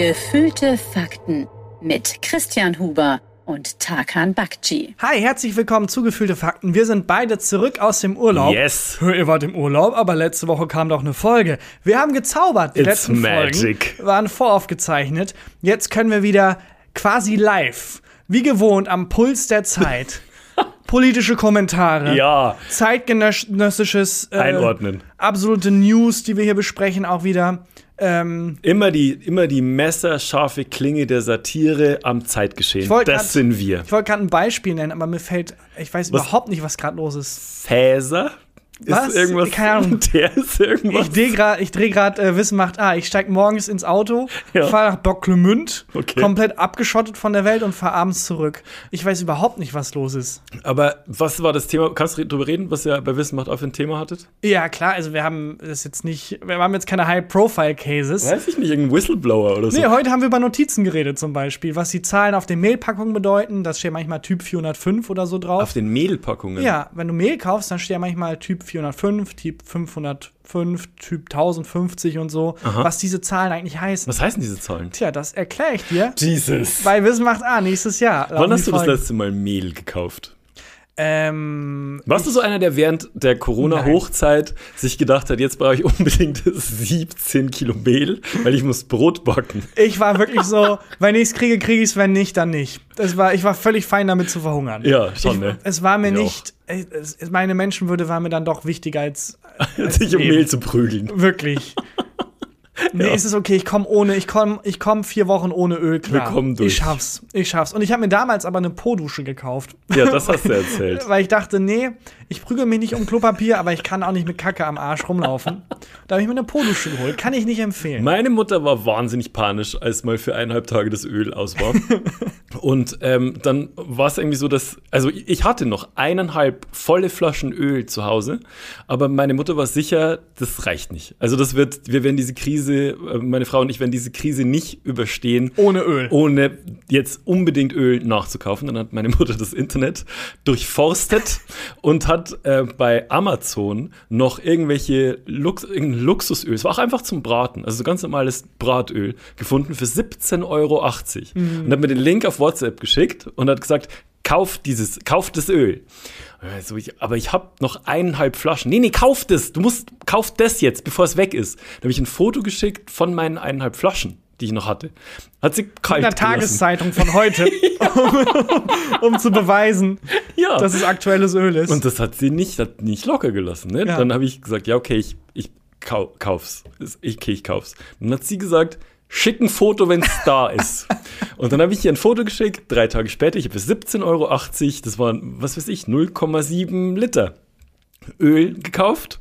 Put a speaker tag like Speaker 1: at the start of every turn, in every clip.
Speaker 1: Gefühlte Fakten mit Christian Huber und Tarkan Bakci.
Speaker 2: Hi, herzlich willkommen zu Gefühlte Fakten. Wir sind beide zurück aus dem Urlaub.
Speaker 3: Yes.
Speaker 2: Hör, Ihr wart im Urlaub, aber letzte Woche kam doch eine Folge. Wir haben gezaubert. Die
Speaker 3: It's
Speaker 2: letzten
Speaker 3: magic.
Speaker 2: Folgen waren voraufgezeichnet. Jetzt können wir wieder quasi live, wie gewohnt, am Puls der Zeit. Politische Kommentare.
Speaker 3: Ja.
Speaker 2: Zeitgenössisches äh,
Speaker 3: Einordnen.
Speaker 2: Absolute News, die wir hier besprechen, auch wieder. Ähm,
Speaker 3: Immer die, immer die messerscharfe Klinge der Satire am Zeitgeschehen. Das
Speaker 2: grad-
Speaker 3: sind wir.
Speaker 2: ich wollte gerade ein Beispiel nennen, aber mir fällt, ich weiß
Speaker 3: Was?
Speaker 2: überhaupt nicht, was gerade los ist.
Speaker 3: Fäser? Ist
Speaker 2: Was?
Speaker 3: irgendwas?
Speaker 2: Keine Ahnung.
Speaker 3: Der ist irgendwas.
Speaker 2: Ich drehe gerade dreh grad, äh, Wissen macht A. Ich steige morgens ins Auto,
Speaker 3: Ja.
Speaker 2: fahre nach Bocklemünd,
Speaker 3: Okay.
Speaker 2: komplett abgeschottet von der Welt und fahre abends zurück. Ich weiß überhaupt nicht, was los ist.
Speaker 3: Aber was war das Thema? Kannst du drüber reden, was ihr bei Wissen macht auf ein Thema hattet?
Speaker 2: Ja, klar, also wir haben das jetzt nicht, wir haben jetzt keine High-Profile-Cases.
Speaker 3: Weiß ich nicht, irgendein Whistleblower oder so.
Speaker 2: Nee, heute haben wir über Notizen geredet zum Beispiel, was die Zahlen auf den Mehlpackungen bedeuten. Das steht manchmal Typ 405 oder so drauf.
Speaker 3: auf den Mehlpackungen.
Speaker 2: Ja, wenn du Mehl kaufst, dann steht ja manchmal Typ 405, Typ 505, Typ 1050 und so, was diese Zahlen eigentlich heißen.
Speaker 3: Was heißen diese Zahlen?
Speaker 2: Tja, das erkläre ich dir.
Speaker 3: Jesus.
Speaker 2: Bei Wissen macht A nächstes Jahr.
Speaker 3: Wann hast du das letzte Mal Mehl gekauft?
Speaker 2: Ähm,
Speaker 3: Warst du so einer, der während der Corona-Hochzeit sich gedacht hat, jetzt brauche ich unbedingt 17 Kilo Mehl, weil ich muss Brot backen?
Speaker 2: ich war wirklich so, wenn ich es kriege, kriege ich es, wenn nicht, dann nicht. Das war, ich war völlig fein damit zu verhungern.
Speaker 3: Ja, schon,
Speaker 2: ich,
Speaker 3: ne?
Speaker 2: Es war mir
Speaker 3: Ich
Speaker 2: nicht, es, meine Menschenwürde war mir dann doch wichtiger als, als
Speaker 3: sich um. Mehl zu prügeln.
Speaker 2: Wirklich. Nee,
Speaker 3: Ja.
Speaker 2: ist es okay, ich komme ohne, ich komme ich komm vier Wochen ohne Öl klar.
Speaker 3: Wir kommen durch.
Speaker 2: Ich schaff's, ich schaff's. Und ich habe mir damals aber eine Po-Dusche gekauft.
Speaker 3: Ja, das hast du erzählt.
Speaker 2: Weil ich dachte, nee, ich prügel mich nicht um Klopapier, aber ich kann auch nicht mit Kacke am Arsch rumlaufen. Da habe ich mir eine Po-Dusche geholt. Kann ich nicht empfehlen.
Speaker 3: Meine Mutter war wahnsinnig panisch, als mal für eineinhalb Tage das Öl aus war. Und ähm, dann war es irgendwie so, dass, also ich hatte noch eineinhalb volle Flaschen Öl zu Hause, aber meine Mutter war sicher, das reicht nicht. Also das wird, wir werden diese Krise, äh, meine Frau und ich werden diese Krise nicht überstehen.
Speaker 2: Ohne Öl.
Speaker 3: Ohne jetzt unbedingt Öl nachzukaufen. Dann hat meine Mutter das Internet durchforstet und hat äh, bei Amazon noch irgendwelche Lux irgendein Luxusöl, es war auch einfach zum Braten, also so ganz normales Bratöl, gefunden für 17,80 Euro. Und hat mir den Link auf WhatsApp geschickt und hat gesagt, kauf dieses, kauf das Öl. Also ich, aber ich habe noch eineinhalb Flaschen. Nee, nee, kauf das. Du musst, kauf das jetzt, bevor es weg ist. Da habe ich ein Foto geschickt von meinen eineinhalb Flaschen, die ich noch hatte. Hat sie kalt
Speaker 2: In der. Tageszeitung von heute, um, zu beweisen,
Speaker 3: Ja.
Speaker 2: dass es aktuelles Öl ist.
Speaker 3: Und das hat sie nicht, hat nicht locker gelassen. Ne?
Speaker 2: Ja.
Speaker 3: Dann habe ich gesagt, ja, okay, ich, ich kau kauf's. Ich, okay, ich kauf's. Dann hat sie gesagt, schick ein Foto, wenn es da ist. Und dann habe ich ihr ein Foto geschickt, drei Tage später, ich habe für 17,80 Euro, das waren, was weiß ich, 0,7 Liter. Öl gekauft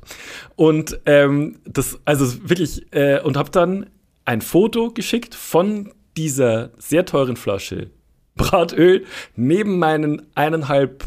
Speaker 3: und ähm, das also wirklich äh, und habe dann ein Foto geschickt von dieser sehr teuren Flasche Bratöl neben meinen eineinhalb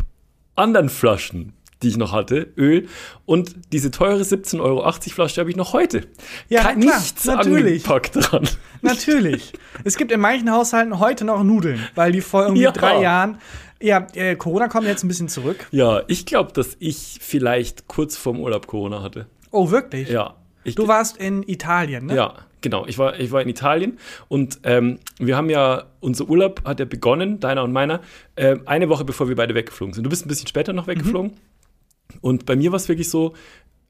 Speaker 3: anderen Flaschen, die ich noch hatte, Öl und diese teure 17,80 Euro Flasche habe ich noch heute.
Speaker 2: Ja,
Speaker 3: Kein,
Speaker 2: klar,
Speaker 3: nichts
Speaker 2: natürlich.
Speaker 3: angepackt dran.
Speaker 2: Natürlich. Es gibt in manchen Haushalten heute noch Nudeln, weil die vor irgendwie
Speaker 3: Ja.
Speaker 2: drei Jahren. Ja, äh, Corona kommt jetzt ein bisschen zurück.
Speaker 3: Ja, ich glaube, dass ich vielleicht kurz vorm Urlaub Corona hatte.
Speaker 2: Oh, wirklich?
Speaker 3: Ja. Ich,
Speaker 2: Du warst in Italien, ne?
Speaker 3: Ja, genau. Ich war, ich war in Italien und ähm, wir haben ja, unser Urlaub hat ja begonnen, deiner und meiner, äh, eine Woche bevor wir beide weggeflogen sind. Du bist ein bisschen später noch weggeflogen. Und bei mir war es wirklich so,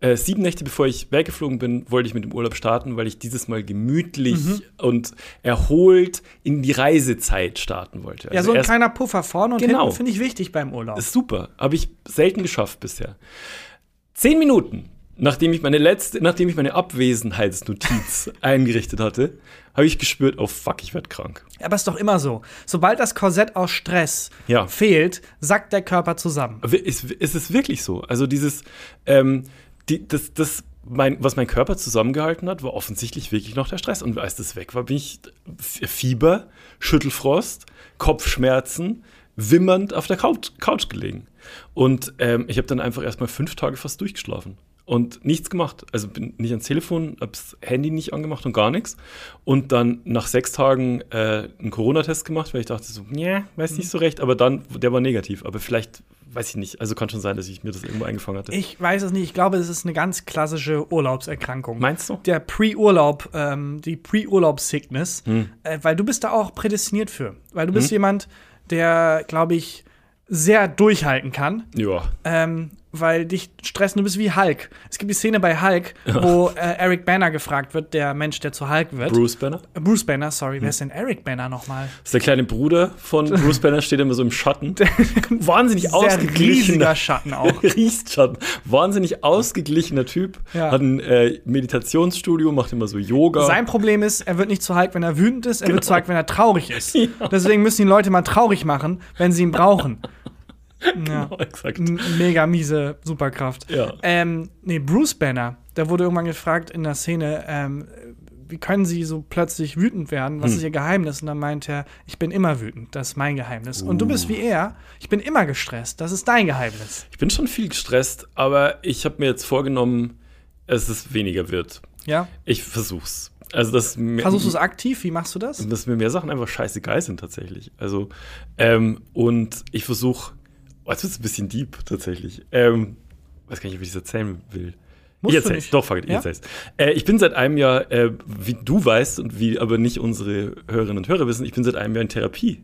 Speaker 3: äh, sieben Nächte bevor ich weggeflogen bin, wollte ich mit dem Urlaub starten, weil ich dieses Mal gemütlich und erholt in die Reisezeit starten wollte.
Speaker 2: Ja,
Speaker 3: Also
Speaker 2: so ein kleiner Puffer vorne und
Speaker 3: Genau.
Speaker 2: hinten finde ich wichtig beim Urlaub.
Speaker 3: ist super. Habe ich selten geschafft bisher. Zehn Minuten, nachdem ich meine letzte, nachdem ich meine Abwesenheitsnotiz eingerichtet hatte, habe ich gespürt, oh fuck, ich werde krank.
Speaker 2: Aber ist doch immer so. Sobald das Korsett aus Stress
Speaker 3: Ja.
Speaker 2: fehlt, sackt der Körper zusammen.
Speaker 3: Ist, ist es wirklich so? Also dieses, ähm, die, das, das, mein, was mein Körper zusammengehalten hat, war offensichtlich wirklich noch der Stress. Und als das weg war, bin ich Fieber, Schüttelfrost, Kopfschmerzen, wimmernd auf der Couch, Couch gelegen. Und ähm, ich habe dann einfach erstmal fünf Tage fast durchgeschlafen. Und nichts gemacht. Also bin nicht ans Telefon, hab's Handy nicht angemacht und gar nichts. Und dann nach sechs Tagen äh, einen Corona-Test gemacht, weil ich dachte so, ja, weiß nicht so recht, aber dann, der war negativ. Aber vielleicht weiß ich nicht. Also kann schon sein, dass ich mir das irgendwo eingefangen hatte.
Speaker 2: Ich weiß es nicht. Ich glaube, es ist eine ganz klassische Urlaubserkrankung.
Speaker 3: Meinst du?
Speaker 2: Der Pre-Urlaub, ähm, die Pre-Urlaub-Sickness,
Speaker 3: Hm.
Speaker 2: äh, weil du bist da auch prädestiniert für. Weil du bist jemand, der, glaube ich, sehr durchhalten kann.
Speaker 3: Ja.
Speaker 2: ähm, weil dich stressen, du bist wie Hulk. Es gibt die Szene bei Hulk, wo äh, Eric Banner gefragt wird, der Mensch, der zu Hulk wird.
Speaker 3: Bruce Banner?
Speaker 2: Äh, Bruce Banner, sorry,
Speaker 3: Hm.
Speaker 2: wer ist denn Eric Banner nochmal?
Speaker 3: Das ist der kleine Bruder von Bruce Banner, steht immer so im Schatten. Wahnsinnig
Speaker 2: Sehr
Speaker 3: ausgeglichener
Speaker 2: Schatten auch.
Speaker 3: Riesenschatten. Wahnsinnig ausgeglichener Typ.
Speaker 2: Ja.
Speaker 3: Hat ein äh, Meditationsstudio, macht immer so Yoga.
Speaker 2: Sein Problem ist, er wird nicht zu Hulk, wenn er wütend ist, er wird
Speaker 3: Genau.
Speaker 2: zu Hulk, wenn er traurig ist. Deswegen müssen die Leute mal traurig machen, wenn sie ihn brauchen. Ja.
Speaker 3: Exakt.
Speaker 2: Mega miese Superkraft.
Speaker 3: Ja.
Speaker 2: Ähm, nee, Bruce Banner, da wurde irgendwann gefragt in der Szene, ähm, wie können sie so plötzlich wütend werden?
Speaker 3: Hm.
Speaker 2: Was ist ihr Geheimnis? Und dann meint er, ich bin immer wütend, das ist mein Geheimnis. Und du bist
Speaker 3: Uh.
Speaker 2: wie er, ich bin immer gestresst, das ist dein Geheimnis.
Speaker 3: Ich bin schon viel gestresst, aber ich habe mir jetzt vorgenommen, dass es weniger wird.
Speaker 2: Ja?
Speaker 3: Ich versuch's. Also, mir,
Speaker 2: Versuchst du es aktiv? Wie machst du das?
Speaker 3: dass mir mehr Sachen einfach scheißegal sind tatsächlich. Also, ähm, und ich versuche, oh, jetzt wird ein bisschen deep tatsächlich. Ähm, weiß gar nicht, ob ich das erzählen will.
Speaker 2: Musst
Speaker 3: ich erzähl's. Doch, fuck it, ich
Speaker 2: Ja?
Speaker 3: erzähl's. Äh, ich bin seit einem Jahr, äh, wie du weißt und wie aber nicht unsere Hörerinnen und Hörer wissen, ich bin seit einem Jahr in Therapie.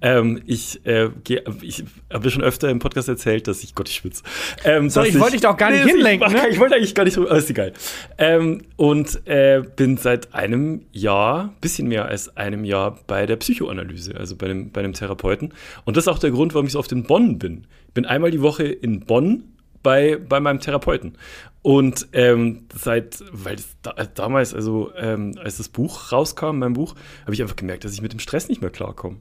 Speaker 3: Ähm, ich äh, geh, ich habe schon öfter im Podcast erzählt, dass ich Gott, ich schwitze. Ähm,
Speaker 2: Sorry,
Speaker 3: dass
Speaker 2: ich wollte dich doch gar nicht
Speaker 3: Nee,
Speaker 2: hinlenken,
Speaker 3: Ich,
Speaker 2: ne?
Speaker 3: ich wollte eigentlich gar nicht, aber ist egal. Ähm, und äh, bin seit einem Jahr, bisschen mehr als einem Jahr bei der Psychoanalyse, also bei einem, bei einem Therapeuten. Und das ist auch der Grund, warum ich so oft in Bonn bin. Ich bin einmal die Woche in Bonn bei, bei meinem Therapeuten. Und ähm, seit, weil da, damals, also ähm, als das Buch rauskam, mein Buch, habe ich einfach gemerkt, dass ich mit dem Stress nicht mehr klarkomme.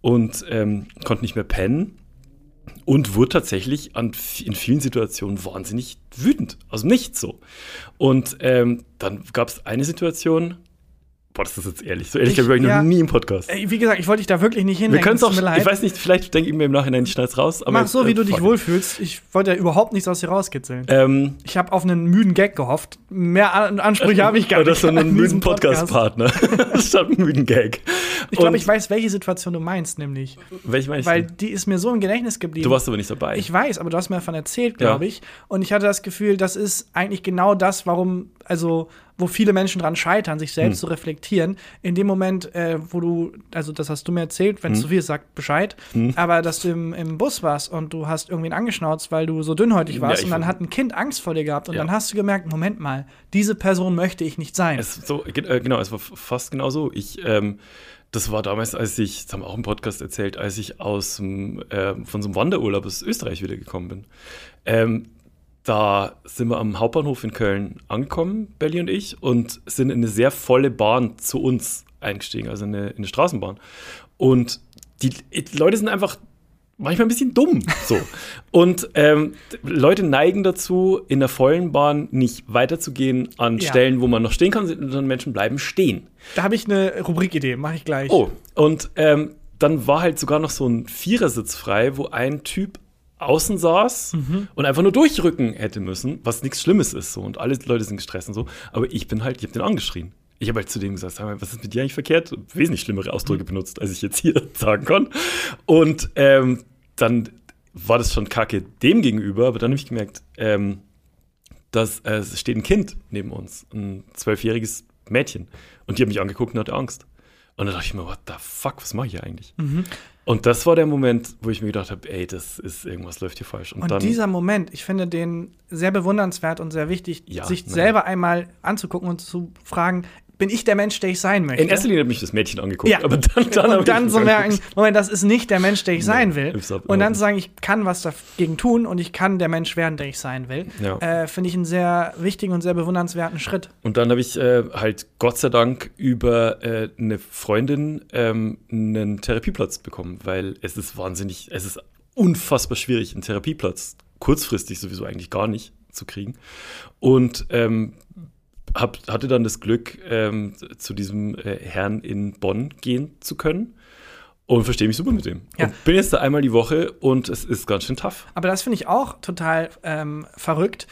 Speaker 3: Und ähm, konnte nicht mehr pennen und wurde tatsächlich an, in vielen Situationen wahnsinnig wütend. Also nicht so. Und ähm, dann gab es eine Situation, boah, das ist jetzt ehrlich, so ehrlich
Speaker 2: Ich-
Speaker 3: glaube ich, ich
Speaker 2: ja.
Speaker 3: noch nie im Podcast.
Speaker 2: Wie gesagt, ich wollte dich da wirklich nicht
Speaker 3: Wir
Speaker 2: hinlenken.
Speaker 3: können es
Speaker 2: es
Speaker 3: auch, ich weiß nicht, vielleicht denke ich mir im Nachhinein, ich schneid's raus. Aber
Speaker 2: Mach so, wie
Speaker 3: äh,
Speaker 2: du dich wohlfühlst. Ich wollte ja überhaupt nichts aus dir rauskitzeln.
Speaker 3: Ähm,
Speaker 2: Ich habe auf einen müden Gag gehofft. Mehr An Ansprüche habe ich gar
Speaker 3: oder
Speaker 2: nicht.
Speaker 3: so einen müden Podcast-Partner. Statt einen müden Gag.
Speaker 2: Ich glaube, ich weiß, welche Situation du meinst, nämlich.
Speaker 3: Welche meine ich
Speaker 2: Weil die ist mir so im Gedächtnis geblieben.
Speaker 3: Du warst aber nicht dabei.
Speaker 2: ich weiß, aber du hast mir davon erzählt,
Speaker 3: Ja.
Speaker 2: glaube ich. Und ich hatte das Gefühl, das ist eigentlich genau das, warum, also, wo viele Menschen dran scheitern, sich
Speaker 3: Hm.
Speaker 2: selbst zu reflektieren. In dem Moment, äh, wo du, also das hast du mir erzählt,
Speaker 3: Hm.
Speaker 2: wenn es zu viel ist, sag Bescheid. Aber dass du im, im Bus warst und du hast irgendwen angeschnauzt, weil du so dünnhäutig
Speaker 3: Ja,
Speaker 2: warst
Speaker 3: ich
Speaker 2: und dann hat ein Kind Angst vor dir gehabt und
Speaker 3: Ja.
Speaker 2: dann hast du gemerkt, Moment mal, diese Person möchte ich nicht sein.
Speaker 3: Es, so, äh, genau, es war fast genau so. Ich, ähm, das war damals, als ich, das haben wir auch im Podcast erzählt, als ich aus äh, von so einem Wanderurlaub aus Österreich wiedergekommen bin. Ähm, da sind wir am Hauptbahnhof in Köln angekommen, Belly und ich, und sind in eine sehr volle Bahn zu uns eingestiegen, also in eine, in eine Straßenbahn. Und die, die Leute sind einfach manchmal ein bisschen dumm. So. Und ähm, Leute neigen dazu, in der vollen Bahn nicht weiterzugehen an
Speaker 2: Ja.
Speaker 3: Stellen, wo man noch stehen kann, sondern Menschen bleiben stehen.
Speaker 2: Da habe ich eine Rubrikidee, mache ich gleich.
Speaker 3: Oh, und ähm, dann war halt sogar noch so ein Vierersitz frei, wo ein Typ außen saß und einfach nur durchrücken hätte müssen, was nichts Schlimmes ist so und alle Leute sind gestresst und so, aber ich bin halt, ich habe den angeschrien. Ich habe halt zu dem gesagt, was ist mit dir eigentlich verkehrt? Wesentlich schlimmere Ausdrücke benutzt, als ich jetzt hier sagen kann. Und ähm, dann war das schon kacke dem gegenüber, aber dann habe ich gemerkt, ähm, dass äh, es steht ein Kind neben uns, ein zwölfjähriges Mädchen. Und die hat mich angeguckt und hatte Angst. Und dann dachte ich mir, what the fuck, was mache ich hier eigentlich?
Speaker 2: Mhm.
Speaker 3: Und das war der Moment, wo ich mir gedacht habe, ey, das ist irgendwas läuft hier falsch. Und,
Speaker 2: Und
Speaker 3: dann,
Speaker 2: dieser Moment, ich finde den sehr bewundernswert und sehr wichtig,
Speaker 3: Ja,
Speaker 2: sich
Speaker 3: nein.
Speaker 2: selber einmal anzugucken und zu fragen, bin ich der Mensch, der ich sein möchte?
Speaker 3: in erster Linie hat mich das Mädchen angeguckt,
Speaker 2: ja,
Speaker 3: aber dann, dann
Speaker 2: und dann so
Speaker 3: mich
Speaker 2: merken. Moment, das ist nicht der Mensch, der ich sein will. Und dann zu sagen, ich kann was dagegen tun und ich kann der Mensch werden, der ich sein will,
Speaker 3: Ja.
Speaker 2: äh, finde ich einen sehr wichtigen und sehr bewundernswerten Schritt.
Speaker 3: Und dann habe ich äh, halt Gott sei Dank über äh, eine Freundin ähm, einen Therapieplatz bekommen, weil es ist wahnsinnig, es ist unfassbar schwierig, einen Therapieplatz kurzfristig sowieso eigentlich gar nicht zu kriegen. Und ähm, hab, hatte dann das Glück, ähm, zu diesem äh, Herrn in Bonn gehen zu können. Und verstehe mich super mit dem.
Speaker 2: Ja.
Speaker 3: Und bin jetzt da einmal die Woche und es ist ganz schön tough.
Speaker 2: Aber das finde ich auch total ähm, verrückt.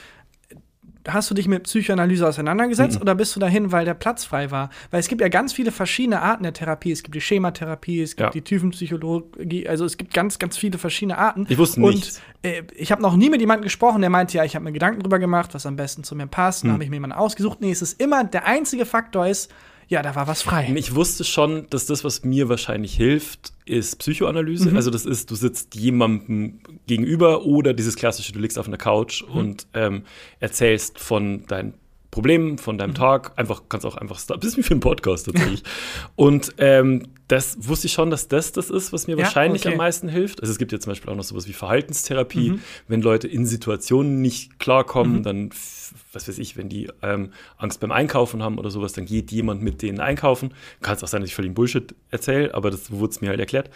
Speaker 2: Hast du dich mit Psychoanalyse auseinandergesetzt
Speaker 3: Mhm.
Speaker 2: oder bist du dahin, weil der Platz frei war? Weil es gibt ja ganz viele verschiedene Arten der Therapie. Es gibt die Schematherapie, es gibt
Speaker 3: Ja.
Speaker 2: die Tiefenpsychologie, also es gibt ganz, ganz viele verschiedene Arten.
Speaker 3: Ich wusste
Speaker 2: Und
Speaker 3: nichts.
Speaker 2: äh, ich habe noch nie mit jemandem gesprochen, der meinte, ja, ich habe mir Gedanken drüber gemacht, was am besten zu mir passt.
Speaker 3: Hm.
Speaker 2: Dann habe ich mir jemanden ausgesucht. Nee, es ist immer, der einzige Faktor ist, ja, da war was frei.
Speaker 3: Ich wusste schon, dass das, was mir wahrscheinlich hilft, ist Psychoanalyse.
Speaker 2: Mhm.
Speaker 3: Also das ist, du sitzt jemandem gegenüber oder dieses klassische, du liegst auf einer Couch
Speaker 2: Mhm.
Speaker 3: und ähm, erzählst von deinen Problemen, von
Speaker 2: Mhm.
Speaker 3: deinem Tag. Einfach, kannst auch einfach, das ist wie für einen Podcast tatsächlich. und ähm, das wusste ich schon, dass das das ist, was mir
Speaker 2: Ja,
Speaker 3: wahrscheinlich
Speaker 2: okay.
Speaker 3: am meisten hilft. Also es gibt ja zum Beispiel auch noch sowas wie Verhaltenstherapie.
Speaker 2: Mhm.
Speaker 3: Wenn Leute in Situationen nicht klarkommen, dann, f- was weiß ich, wenn die ähm, Angst beim Einkaufen haben oder sowas, dann geht jemand mit denen einkaufen. Kann es auch sein, dass ich völlig Bullshit erzähle, aber das wurde es mir halt erklärt.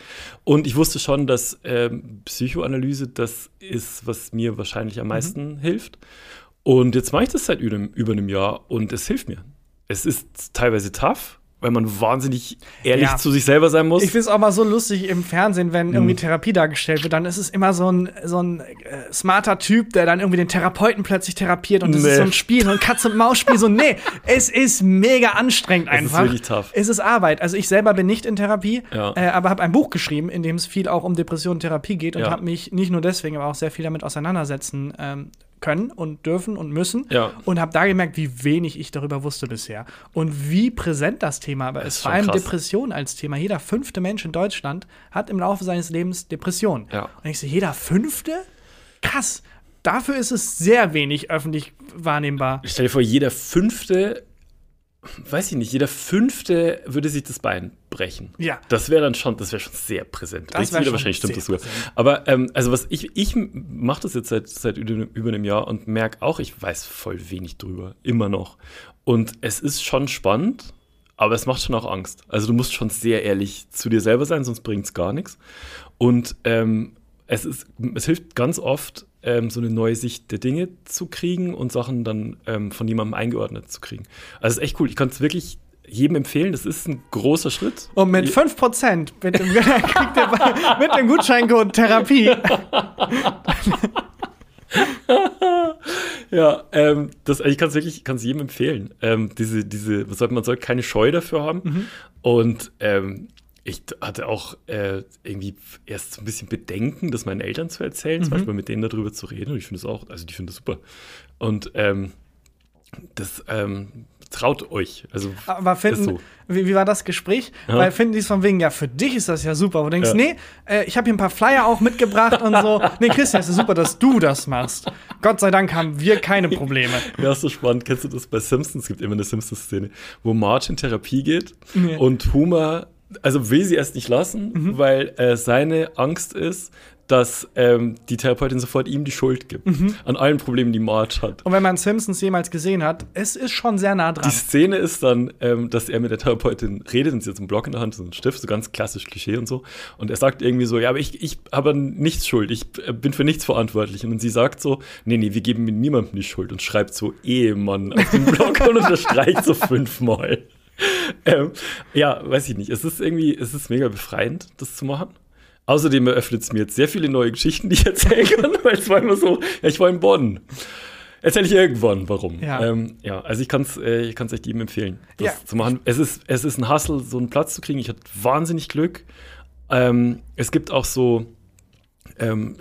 Speaker 3: Und ich wusste schon, dass ähm, Psychoanalyse das ist, was mir wahrscheinlich am meisten hilft. Und jetzt mache ich das seit über einem Jahr und es hilft mir. Es ist teilweise tough, weil man wahnsinnig ehrlich
Speaker 2: Ja.
Speaker 3: zu sich selber sein muss.
Speaker 2: Ich finde es auch mal so lustig im Fernsehen, wenn
Speaker 3: Hm.
Speaker 2: irgendwie Therapie dargestellt wird, dann ist es immer so ein, so ein äh, smarter Typ, der dann irgendwie den Therapeuten plötzlich therapiert und das
Speaker 3: Nee.
Speaker 2: ist so ein Spiel, so ein Katz-und-Maus-Spiel. So, nee, es ist mega anstrengend
Speaker 3: Es ist
Speaker 2: einfach.
Speaker 3: wirklich tough.
Speaker 2: Es ist Arbeit. Also ich selber bin nicht in Therapie,
Speaker 3: Ja.
Speaker 2: äh, aber habe ein Buch geschrieben, in dem es viel auch um Depression und Therapie geht und
Speaker 3: Ja.
Speaker 2: habe mich nicht nur deswegen, aber auch sehr viel damit auseinandersetzen ähm, können und dürfen und müssen.
Speaker 3: Ja.
Speaker 2: Und habe da gemerkt, wie wenig ich darüber wusste bisher. Und wie präsent das Thema aber ist.
Speaker 3: ist
Speaker 2: Vor allem
Speaker 3: krass.
Speaker 2: Depression als Thema. Jeder fünfte Mensch in Deutschland hat im Laufe seines Lebens Depression.
Speaker 3: Ja.
Speaker 2: Und ich so, jeder fünfte? Krass. Dafür ist es sehr wenig öffentlich wahrnehmbar.
Speaker 3: Stell dir vor, jeder fünfte, weiß ich nicht, jeder fünfte würde sich das Bein brechen.
Speaker 2: Ja.
Speaker 3: Das wäre dann schon, das wäre schon sehr präsent.
Speaker 2: Das
Speaker 3: wieder wahrscheinlich stimmt das sogar.
Speaker 2: präsent.
Speaker 3: Aber ähm, also was ich, ich mache das jetzt seit, seit über über einem Jahr und merke auch, ich weiß voll wenig drüber, immer noch. Und es ist schon spannend, aber es macht schon auch Angst. Also du musst schon sehr ehrlich zu dir selber sein, sonst bringt es gar nichts. Und ähm, es, ist, es hilft ganz oft, ähm, so eine neue Sicht der Dinge zu kriegen und Sachen dann ähm, von jemandem eingeordnet zu kriegen. Also ist echt cool. Ich kann es wirklich jedem empfehlen. Das ist ein großer Schritt.
Speaker 2: Und mit 5% mit dem, mit dem Gutscheincode Therapie.
Speaker 3: Ja, ähm, das, ich kann es wirklich, kann es jedem empfehlen. Ähm, diese, diese, was soll, man soll keine Scheu dafür haben.
Speaker 2: Mhm.
Speaker 3: Und ähm, ich hatte auch äh, irgendwie erst so ein bisschen Bedenken, das meinen Eltern zu erzählen,
Speaker 2: Mhm.
Speaker 3: zum Beispiel mit denen darüber zu reden. Und ich finde es auch, also die finden das super. Und ähm, das ähm, traut euch. Also
Speaker 2: Aber finden,
Speaker 3: so.
Speaker 2: wie, wie war das Gespräch?
Speaker 3: Ja.
Speaker 2: Weil finden die es von wegen, ja, für dich ist das ja super. Wo du denkst,
Speaker 3: Ja.
Speaker 2: nee, äh, ich habe hier ein paar Flyer auch mitgebracht und so. Nee, Christian, es ist super, dass du das machst. Gott sei Dank haben wir keine Probleme.
Speaker 3: Ja, ist so spannend. Kennst du das bei Simpsons? Es gibt immer eine Simpsons-Szene, wo Marge in Therapie geht
Speaker 2: Nee.
Speaker 3: und Homer, also will sie erst nicht lassen,
Speaker 2: Mhm.
Speaker 3: weil äh, seine Angst ist, dass ähm, die Therapeutin sofort ihm die Schuld gibt
Speaker 2: Mhm.
Speaker 3: an allen Problemen, die Marge hat.
Speaker 2: Und wenn man Simpsons jemals gesehen hat, es ist schon sehr nah dran.
Speaker 3: Die Szene ist dann, ähm, dass er mit der Therapeutin redet und sie hat so einen Block in der Hand, so einen Stift, so ganz klassisch Klischee und so. Und er sagt irgendwie so, ja, aber ich, ich habe nichts schuld, ich äh, bin für nichts verantwortlich. Und sie sagt so, nee, nee, wir geben niemandem die Schuld und schreibt so Ehemann auf den Block und unterstreicht so fünfmal. Ähm, ja, weiß ich nicht. Es ist irgendwie, es ist mega befreiend, das zu machen. Außerdem eröffnet es mir jetzt sehr viele neue Geschichten, die ich erzählen kann, weil es war immer so, ja, ich war in Bonn. Erzähle ich irgendwann, warum.
Speaker 2: Ja.
Speaker 3: Ähm, ja, also ich kann es äh, ich kann's echt jedem empfehlen, das
Speaker 2: Ja.
Speaker 3: zu machen. Es ist, es ist ein Hustle, so einen Platz zu kriegen. Ich hatte wahnsinnig Glück. Ähm, es gibt auch so, ähm,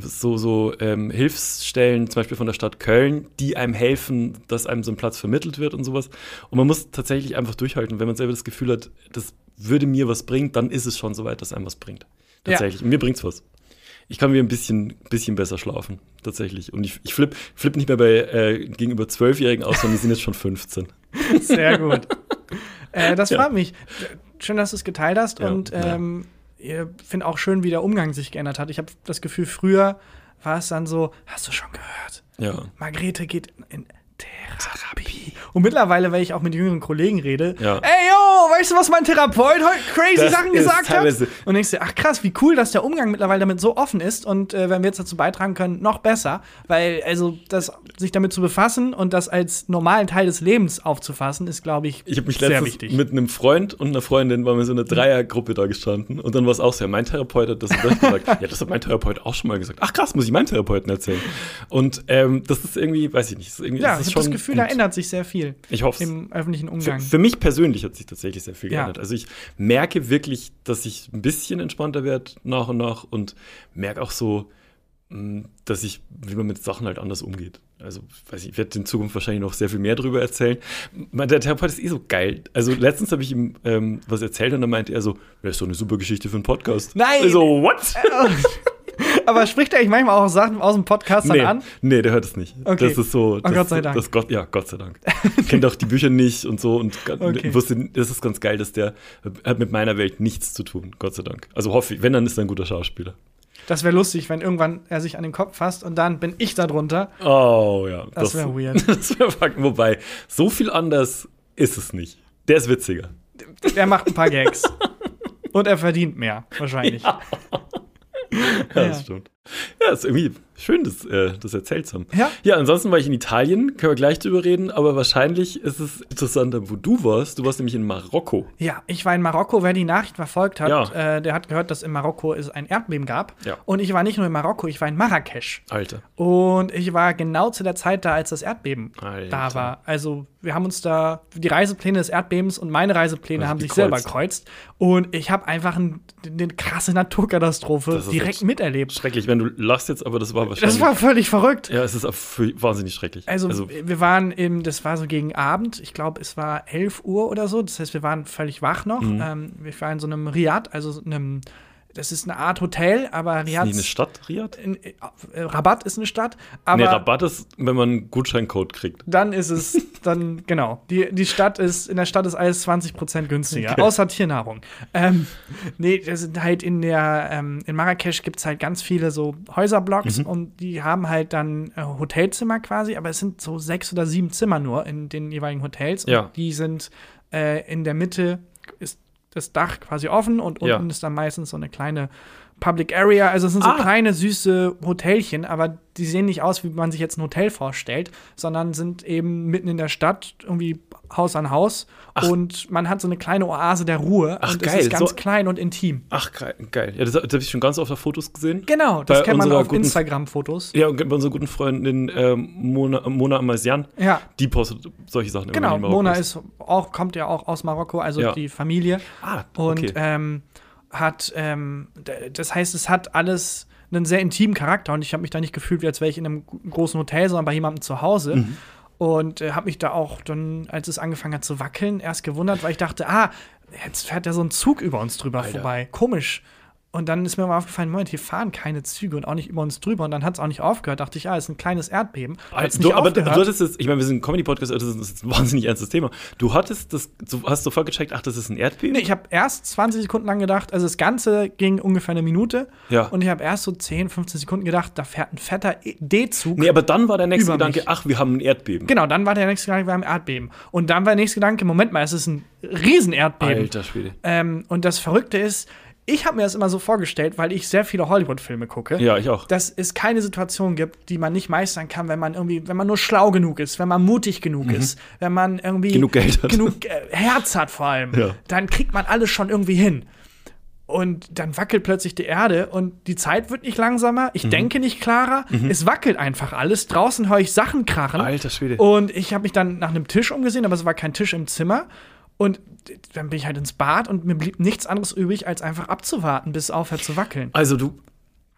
Speaker 3: so, so ähm, Hilfsstellen, zum Beispiel von der Stadt Köln, die einem helfen, dass einem so ein Platz vermittelt wird und sowas. Und man muss tatsächlich einfach durchhalten. Wenn man selber das Gefühl hat, das würde mir was bringen, dann ist es schon so weit, dass einem was bringt.
Speaker 2: Ja.
Speaker 3: Tatsächlich. Und mir bringt's was. Ich kann wieder ein bisschen, bisschen besser schlafen, tatsächlich. Und ich, ich flippe flipp nicht mehr bei äh, gegenüber Zwölfjährigen aus, sondern die sind jetzt schon 15.
Speaker 2: Sehr gut. äh, das
Speaker 3: Ja.
Speaker 2: freut mich. Schön, dass du es geteilt hast.
Speaker 3: Ja,
Speaker 2: und
Speaker 3: ja.
Speaker 2: ähm, finde auch schön, wie der Umgang sich geändert hat. Ich habe das Gefühl, früher war es dann so, hast du schon gehört?
Speaker 3: Ja.
Speaker 2: Margrethe geht in Therapie. Und mittlerweile, wenn ich auch mit jüngeren Kollegen rede,
Speaker 3: Ja.
Speaker 2: ey, yo, weißt du, was mein Therapeut heute crazy
Speaker 3: Das
Speaker 2: Sachen gesagt hat? Und denkst dir, ach krass, wie cool, dass der Umgang mittlerweile damit so offen ist und äh, wenn wir jetzt dazu beitragen können, noch besser. Weil, also, das, sich damit zu befassen und das als normalen Teil des Lebens aufzufassen, ist, glaube ich,
Speaker 3: Ich habe mich
Speaker 2: sehr wichtig.
Speaker 3: mit einem Freund und einer Freundin waren wir so eine Dreiergruppe da gestanden und dann war es auch so, ja, mein Therapeut hat das und das gesagt. ja, das hat mein Therapeut auch schon mal gesagt. Ach krass, muss ich meinem Therapeuten erzählen. Und ähm, das ist irgendwie, weiß ich nicht, ist irgendwie,
Speaker 2: ja,
Speaker 3: das
Speaker 2: ich
Speaker 3: ist
Speaker 2: habe das
Speaker 3: schon
Speaker 2: Gefühl,
Speaker 3: gut.
Speaker 2: da ändert sich sehr viel
Speaker 3: Ich hoffe
Speaker 2: im öffentlichen
Speaker 3: Für,
Speaker 2: Umgang.
Speaker 3: für mich persönlich hat sich tatsächlich sehr viel
Speaker 2: Ja.
Speaker 3: geändert. Also ich merke wirklich, dass ich ein bisschen entspannter werde nach und nach und merke auch so, mh, dass ich, wie man mit Sachen halt anders umgeht. Also, weiß ich, ich werde in Zukunft wahrscheinlich noch sehr viel mehr darüber erzählen. Der Therapeut ist eh so geil. Also, letztens habe ich ihm ähm, was erzählt und dann meinte er so, das ist so eine super Geschichte für einen Podcast.
Speaker 2: Nein!
Speaker 3: So, what?
Speaker 2: Aber spricht er eigentlich manchmal auch Sachen aus dem Podcast dann
Speaker 3: Nee,
Speaker 2: an?
Speaker 3: nee, der hört es nicht.
Speaker 2: Okay.
Speaker 3: Das ist so. Das,
Speaker 2: Gott sei Dank.
Speaker 3: Das Gott, ja, Gott sei Dank. Kennt auch die Bücher nicht und so. Und
Speaker 2: Okay.
Speaker 3: wusste, das ist ganz geil, dass der hat mit meiner Welt nichts zu tun. Gott sei Dank. Also hoffe ich, wenn, dann ist er ein guter Schauspieler.
Speaker 2: Das wäre lustig, wenn irgendwann er sich an den Kopf fasst und dann bin ich da drunter.
Speaker 3: Oh ja.
Speaker 2: Das wär weird.
Speaker 3: Das wäre fucking. Wobei, so viel anders ist es nicht. Der ist witziger.
Speaker 2: Er macht ein paar Gags. und er verdient mehr, wahrscheinlich.
Speaker 3: Ja,
Speaker 2: Ja.
Speaker 3: das stimmt. Ja, ist irgendwie schön, das, äh, das erzählt zu haben.
Speaker 2: Ja.
Speaker 3: Ja, ansonsten war ich in Italien, können wir gleich drüber reden, aber wahrscheinlich ist es interessanter, wo du warst. Du warst nämlich in Marokko.
Speaker 2: Ja, ich war in Marokko. Wer die Nachricht verfolgt hat,
Speaker 3: Ja.
Speaker 2: äh, der hat gehört, dass in Marokko es ein Erdbeben gab.
Speaker 3: Ja.
Speaker 2: Und ich war nicht nur in Marokko, ich war in Marrakesch.
Speaker 3: Alter.
Speaker 2: Und ich war genau zu der Zeit da, als das Erdbeben
Speaker 3: Alter.
Speaker 2: da war. Also wir haben uns da, die Reisepläne des Erdbebens und meine Reisepläne
Speaker 3: Also
Speaker 2: haben sich
Speaker 3: gekreuzt.
Speaker 2: selber kreuzt. Und ich habe einfach ein, eine krasse Naturkatastrophe direkt miterlebt.
Speaker 3: Schrecklich, wenn du lachst jetzt, aber das war wahrscheinlich.
Speaker 2: Das war völlig verrückt.
Speaker 3: ja, es ist wahnsinnig schrecklich.
Speaker 2: Also, wir waren im, das war so gegen Abend, ich glaube, es war 11 Uhr oder so. Das heißt, wir waren völlig wach noch.
Speaker 3: Mhm.
Speaker 2: Ähm, wir waren in so einem Riad, also so einem, das ist eine Art Hotel, aber
Speaker 3: ist
Speaker 2: Riad.
Speaker 3: nicht eine Stadt, Riyadh?
Speaker 2: Äh, Rabat ist eine Stadt, aber
Speaker 3: Nee, Rabatt ist, wenn man einen Gutscheincode kriegt.
Speaker 2: dann ist es, dann, genau. Die, die Stadt ist, in der Stadt ist alles 20% günstiger,
Speaker 3: Okay.
Speaker 2: außer Tiernahrung. Ähm, nee, das sind halt in der, ähm, in Marrakesch gibt es halt ganz viele so Häuserblocks
Speaker 3: Mhm.
Speaker 2: und die haben halt dann äh, Hotelzimmer quasi, aber es sind so sechs oder sieben Zimmer nur in den jeweiligen Hotels.
Speaker 3: Ja.
Speaker 2: Und die sind äh, in der Mitte ist das Dach quasi offen und
Speaker 3: Ja.
Speaker 2: unten ist dann meistens so eine kleine Public Area. Also es sind so
Speaker 3: Ah.
Speaker 2: kleine, süße Hotelchen, aber die sehen nicht aus, wie man sich jetzt ein Hotel vorstellt, sondern sind eben mitten in der Stadt, irgendwie Haus an Haus. Und man hat so eine kleine Oase der Ruhe.
Speaker 3: Ach,
Speaker 2: und
Speaker 3: geil.
Speaker 2: es ist ganz
Speaker 3: So-
Speaker 2: klein und intim.
Speaker 3: Ach, geil. Ja, das, das habe ich schon ganz oft auf Fotos gesehen.
Speaker 2: Genau, das
Speaker 3: Bei
Speaker 2: kennt man auf Instagram-Fotos.
Speaker 3: Ja, und bei unserer guten Freundin ähm, Mona, Mona Amasian,
Speaker 2: Ja.
Speaker 3: die postet solche Sachen immer.
Speaker 2: Genau,
Speaker 3: in Marokko
Speaker 2: Mona ist auch, kommt ja auch aus Marokko, also
Speaker 3: Ja.
Speaker 2: die Familie.
Speaker 3: Ah,
Speaker 2: Und
Speaker 3: okay.
Speaker 2: ähm, hat, ähm, das heißt, es hat alles einen sehr intimen Charakter und ich habe mich da nicht gefühlt, als wäre ich in einem großen Hotel, sondern bei jemandem zu Hause.
Speaker 3: Mhm.
Speaker 2: Und äh, habe mich da auch dann, als es angefangen hat zu wackeln, erst gewundert, weil ich dachte, ah, jetzt fährt ja so ein Zug über uns drüber
Speaker 3: Alter.
Speaker 2: vorbei. Komisch. Und dann ist mir mal aufgefallen, Moment, hier fahren keine Züge und auch nicht über uns drüber. Und dann hat es auch nicht aufgehört. Dachte ich, ah, ist ein kleines Erdbeben. Hat's
Speaker 3: du,
Speaker 2: nicht
Speaker 3: aber du
Speaker 2: aufgehört.
Speaker 3: hattest jetzt, ich meine, wir sind ein Comedy-Podcast, also das ist ein wahnsinnig ernstes Thema. Du hattest das, du hast sofort gecheckt, ach, das ist ein Erdbeben?
Speaker 2: Nee, ich habe erst 20 Sekunden lang gedacht, also das Ganze ging ungefähr eine Minute.
Speaker 3: Ja.
Speaker 2: Und ich habe erst so 10, 15 Sekunden gedacht, da fährt ein fetter D-Zug.
Speaker 3: Nee, aber dann war der nächste Gedanke,
Speaker 2: mich.
Speaker 3: ach, wir haben ein Erdbeben.
Speaker 2: Genau, dann war der nächste Gedanke, wir haben ein Erdbeben. Und dann war der nächste Gedanke, Moment mal, es ist ein Riesenerdbeben.
Speaker 3: Alter Schwede.
Speaker 2: Ähm, und das Verrückte ist, ich habe mir das immer so vorgestellt, weil ich sehr viele Hollywood-Filme gucke.
Speaker 3: Ja, ich auch.
Speaker 2: Dass es keine Situation gibt, die man nicht meistern kann, wenn man irgendwie, wenn man nur schlau genug ist, wenn man mutig genug ist, wenn man irgendwie
Speaker 3: Mhm. Genug Geld hat.
Speaker 2: genug äh, Herz hat vor allem,
Speaker 3: Ja.
Speaker 2: dann kriegt man alles schon irgendwie hin. Und dann wackelt plötzlich die Erde und die Zeit wird nicht langsamer,
Speaker 3: Mhm.
Speaker 2: ich denke nicht klarer, es wackelt einfach alles. Draußen höre ich Sachen krachen.
Speaker 3: Alter Schwede.
Speaker 2: Und ich habe mich dann nach einem Tisch umgesehen, aber es war kein Tisch im Zimmer. Und dann bin ich halt ins Bad und mir blieb nichts anderes übrig, als einfach abzuwarten, bis es aufhört zu wackeln.
Speaker 3: Also du,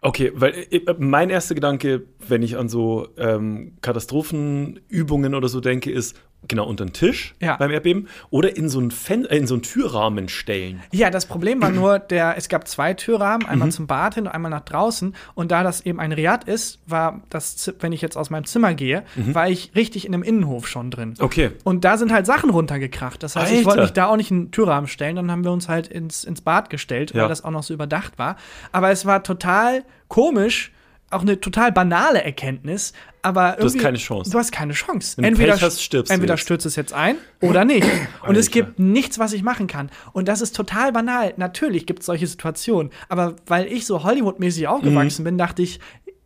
Speaker 3: okay, weil äh, mein erster Gedanke, wenn ich an so ähm, Katastrophenübungen oder so denke, ist genau unter den Tisch
Speaker 2: Ja.
Speaker 3: beim Erdbeben oder in so einen, Fen äh, in so einen Türrahmen stellen.
Speaker 2: Ja, das Problem war nur, der, es gab zwei Türrahmen,
Speaker 3: Mhm.
Speaker 2: einmal zum Bad hin und einmal nach draußen. Und da das eben ein Riad ist, war das, wenn ich jetzt aus meinem Zimmer gehe, war ich richtig in einem Innenhof schon drin.
Speaker 3: Mhm. Okay.
Speaker 2: Und da sind halt Sachen runtergekracht. Das heißt, ich
Speaker 3: Alter.
Speaker 2: wollte mich da auch nicht einen Türrahmen stellen. Dann haben wir uns halt ins, ins Bad gestellt,
Speaker 3: Ja.
Speaker 2: weil das auch noch so überdacht war. Aber es war total komisch, auch eine total banale Erkenntnis, aber irgendwie,
Speaker 3: Du hast keine Chance.
Speaker 2: Du hast keine Chance.
Speaker 3: Du
Speaker 2: entweder
Speaker 3: Pech hast, stirbst du
Speaker 2: entweder stürzt es jetzt ein oder nicht. Und es gibt nichts, was ich machen kann. Und das ist total banal. Natürlich gibt es solche Situationen. Aber weil ich so Hollywood-mäßig aufgewachsen
Speaker 3: Mhm.
Speaker 2: bin, dachte ich,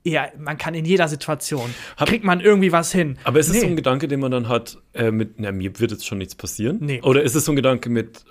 Speaker 2: ja, man kann in jeder Situation, kriegt man irgendwie was hin.
Speaker 3: Aber ist es
Speaker 2: Nee.
Speaker 3: so ein Gedanke, den man dann hat, äh, mit, na, mir wird jetzt schon nichts passieren?
Speaker 2: Nee.
Speaker 3: Oder ist es so ein Gedanke mit,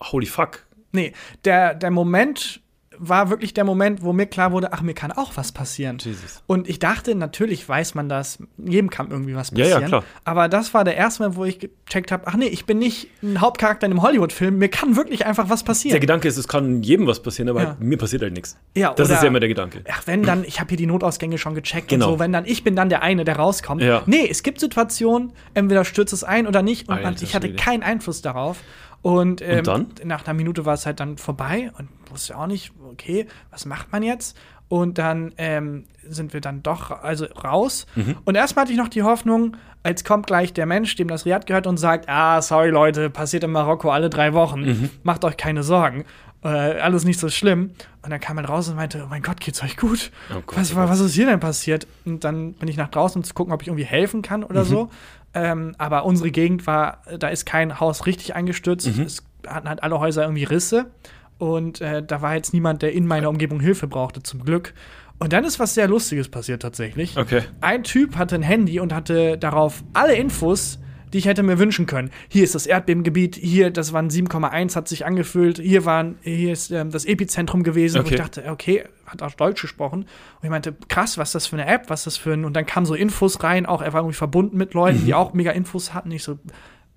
Speaker 3: holy fuck,
Speaker 2: Nee, der, der Moment war wirklich der Moment, wo mir klar wurde, ach, mir kann auch was passieren.
Speaker 3: Jesus.
Speaker 2: Und ich dachte, natürlich weiß man das, jedem kann irgendwie was
Speaker 3: Ja, ja,
Speaker 2: passieren.
Speaker 3: klar.
Speaker 2: Aber das war der erste Mal, wo ich gecheckt habe, ach nee, ich bin nicht ein Hauptcharakter in einem Hollywood-Film, mir kann wirklich einfach was
Speaker 3: Der
Speaker 2: passieren.
Speaker 3: Gedanke ist, es kann jedem was passieren, aber
Speaker 2: Ja.
Speaker 3: halt, mir passiert halt nichts.
Speaker 2: Ja,
Speaker 3: das
Speaker 2: oder-
Speaker 3: ist ja immer der Gedanke.
Speaker 2: Ach, wenn dann, ich habe hier die Notausgänge schon gecheckt
Speaker 3: Genau.
Speaker 2: und so, wenn dann ich bin dann der eine, der rauskommt.
Speaker 3: Ja.
Speaker 2: Nee, es gibt Situationen, entweder stürzt es ein oder nicht und
Speaker 3: Alter
Speaker 2: ich hatte keinen Einfluss darauf. Und, ähm,
Speaker 3: dann?
Speaker 2: nach einer Minute war es halt dann vorbei und wusste auch nicht, okay, was macht man jetzt? Und dann ähm, sind wir dann doch also raus.
Speaker 3: Mhm.
Speaker 2: Und erstmal hatte ich noch die Hoffnung, als kommt gleich der Mensch, dem das Riad gehört und sagt, ah, sorry Leute, passiert in Marokko alle drei Wochen,
Speaker 3: Mhm.
Speaker 2: macht euch keine Sorgen. Äh, alles nicht so schlimm. Und dann kam er raus und meinte, oh mein Gott, geht's euch gut?
Speaker 3: Oh Gott,
Speaker 2: was,
Speaker 3: oh
Speaker 2: was ist hier denn passiert? Und dann bin ich nach draußen, um zu gucken, ob ich irgendwie helfen kann
Speaker 3: Mhm.
Speaker 2: oder so. Ähm, aber unsere Gegend war, da ist kein Haus richtig eingestürzt.
Speaker 3: Mhm.
Speaker 2: Es hatten halt alle Häuser irgendwie Risse. Und äh, da war jetzt niemand, der in meiner Umgebung Hilfe brauchte, zum Glück. Und dann ist was sehr Lustiges passiert tatsächlich.
Speaker 3: Okay.
Speaker 2: Ein Typ hatte ein Handy und hatte darauf alle Infos, die ich hätte mir wünschen können. Hier ist das Erdbebengebiet, hier, das waren 7,1, hat sich angefüllt, hier waren, hier ist ähm, das Epizentrum gewesen,
Speaker 3: Okay.
Speaker 2: ich dachte, okay, hat auch Deutsch gesprochen. Und ich meinte, krass, was ist das für eine App, was ist das für ein, und dann kamen so Infos rein, auch er war irgendwie verbunden mit Leuten, die auch mega Infos hatten. Ich so,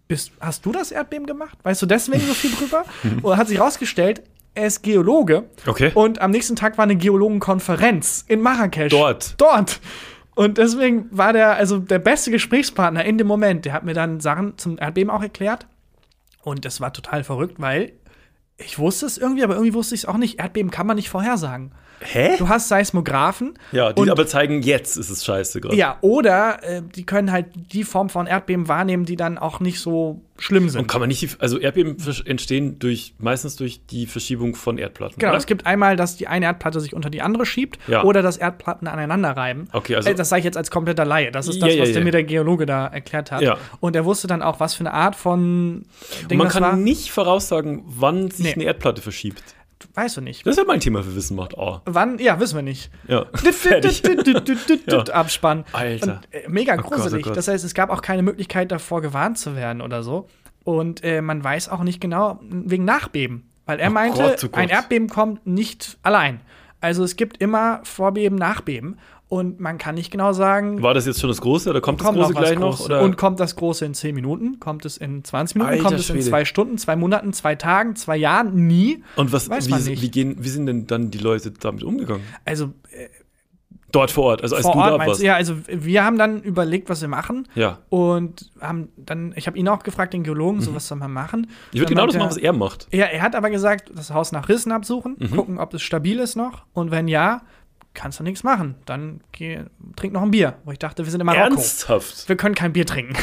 Speaker 2: bist, hast du das Erdbeben gemacht? Weißt du deswegen so viel drüber? Und hat sich rausgestellt, er ist Geologe.
Speaker 3: Okay.
Speaker 2: Und am nächsten Tag war eine Geologenkonferenz in Marrakesch.
Speaker 3: Dort.
Speaker 2: Dort. Und deswegen war der also der beste Gesprächspartner in dem Moment. Der hat mir dann Sachen zum Erdbeben auch erklärt. Und das war total verrückt, weil ich wusste es irgendwie, aber irgendwie wusste ich es auch nicht. Erdbeben kann man nicht vorhersagen.
Speaker 3: Hä?
Speaker 2: Du hast Seismographen.
Speaker 3: Ja, die
Speaker 2: und,
Speaker 3: aber zeigen, jetzt ist es scheiße gerade.
Speaker 2: Ja, oder äh, die können halt die Form von Erdbeben wahrnehmen, die dann auch nicht so schlimm sind.
Speaker 3: Und kann man nicht, die, also Erdbeben entstehen durch, meistens durch die Verschiebung von Erdplatten.
Speaker 2: Genau,
Speaker 3: oder?
Speaker 2: es gibt einmal, dass die eine Erdplatte sich unter die andere schiebt
Speaker 3: Ja.
Speaker 2: oder dass Erdplatten aneinander reiben.
Speaker 3: Okay, also-
Speaker 2: Äh, das sage ich jetzt als kompletter Laie. Das ist
Speaker 3: Ja,
Speaker 2: das,
Speaker 3: ja,
Speaker 2: was der
Speaker 3: ja.
Speaker 2: mir der Geologe da erklärt hat.
Speaker 3: Ja.
Speaker 2: Und er wusste dann auch, was für eine Art von
Speaker 3: Und
Speaker 2: Ding
Speaker 3: man
Speaker 2: das
Speaker 3: kann
Speaker 2: war.
Speaker 3: nicht voraussagen, wann sich
Speaker 2: Nee.
Speaker 3: eine Erdplatte verschiebt.
Speaker 2: Weißt du nicht.
Speaker 3: Das ist ja mein Thema für Wissen macht. Oh.
Speaker 2: Wann? Ja, wissen wir nicht.
Speaker 3: Ja.
Speaker 2: Abspann.
Speaker 3: Alter.
Speaker 2: Und, äh, mega
Speaker 3: Oh Gott, oh
Speaker 2: gruselig.
Speaker 3: Gott.
Speaker 2: Das heißt, es gab auch keine Möglichkeit davor gewarnt zu werden oder so. Und äh, man weiß auch nicht genau wegen Nachbeben. Weil er
Speaker 3: Oh
Speaker 2: meinte,
Speaker 3: oh Gott.
Speaker 2: ein Erdbeben kommt nicht allein. Also es gibt immer Vorbeben, Nachbeben. Und man kann nicht genau sagen,
Speaker 3: War das jetzt schon das Große oder kommt,
Speaker 2: kommt
Speaker 3: das Große
Speaker 2: noch
Speaker 3: gleich noch? Oder?
Speaker 2: Und kommt das Große in 10 Minuten? Kommt es in 20 Minuten?
Speaker 3: Alter
Speaker 2: kommt es in
Speaker 3: Schwede.
Speaker 2: zwei Stunden, zwei Monaten, zwei Tagen, zwei Jahren? Nie.
Speaker 3: Und was,
Speaker 2: Weiß man
Speaker 3: wie,
Speaker 2: nicht.
Speaker 3: wie, gehen, wie sind denn dann die Leute damit umgegangen?
Speaker 2: Also
Speaker 3: Dort vor Ort, also als
Speaker 2: vor
Speaker 3: du
Speaker 2: Ort
Speaker 3: da
Speaker 2: meinst
Speaker 3: warst.
Speaker 2: Ja, also wir haben dann überlegt, was wir machen.
Speaker 3: Ja.
Speaker 2: Und haben dann, ich habe ihn auch gefragt, den Geologen, so was soll man machen?
Speaker 3: Mhm. Ich würde genau das machen, was er macht.
Speaker 2: Ja, er hat aber gesagt, das Haus nach Rissen absuchen,
Speaker 3: Mhm.
Speaker 2: gucken, ob es stabil ist noch. Und wenn ja, kannst du nichts machen. Dann geh, trink noch ein Bier. Wo ich dachte, wir sind in Marokko.
Speaker 3: Ernsthaft?
Speaker 2: Wir können kein Bier trinken.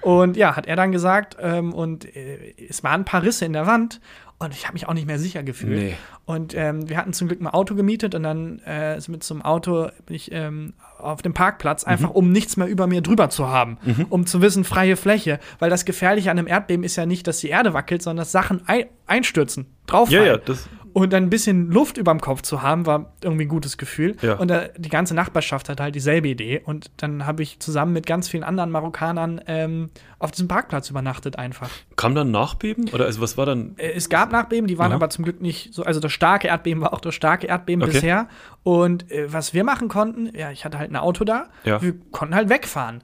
Speaker 2: Und ja, hat er dann gesagt. Ähm, und äh, es waren ein paar Risse in der Wand. Und ich habe mich auch nicht mehr sicher gefühlt.
Speaker 3: Nee.
Speaker 2: Und ähm, wir hatten zum Glück ein Auto gemietet und dann äh, mit so einem Auto bin ich ähm, auf dem Parkplatz, einfach um nichts mehr über mir drüber zu haben, um zu wissen, freie Fläche. Weil das Gefährliche an einem Erdbeben ist ja nicht, dass die Erde wackelt, sondern dass Sachen ei einstürzen, drauf
Speaker 3: Ja, ja, das.
Speaker 2: Und dann ein bisschen Luft überm Kopf zu haben, war irgendwie ein gutes Gefühl.
Speaker 3: Ja.
Speaker 2: Und äh, die ganze Nachbarschaft hat halt dieselbe Idee. Und dann habe ich zusammen mit ganz vielen anderen Marokkanern ähm, auf diesem Parkplatz übernachtet einfach.
Speaker 3: Kam dann Nachbeben? Oder also was war dann?
Speaker 2: Äh, Es gab Nachbeben, die waren
Speaker 3: Aha.
Speaker 2: aber zum Glück nicht so. Also das starke Erdbeben war auch das starke Erdbeben
Speaker 3: Okay.
Speaker 2: bisher. Und äh, was wir machen konnten, ja, ich hatte halt ein Auto da,
Speaker 3: Ja.
Speaker 2: wir konnten halt wegfahren.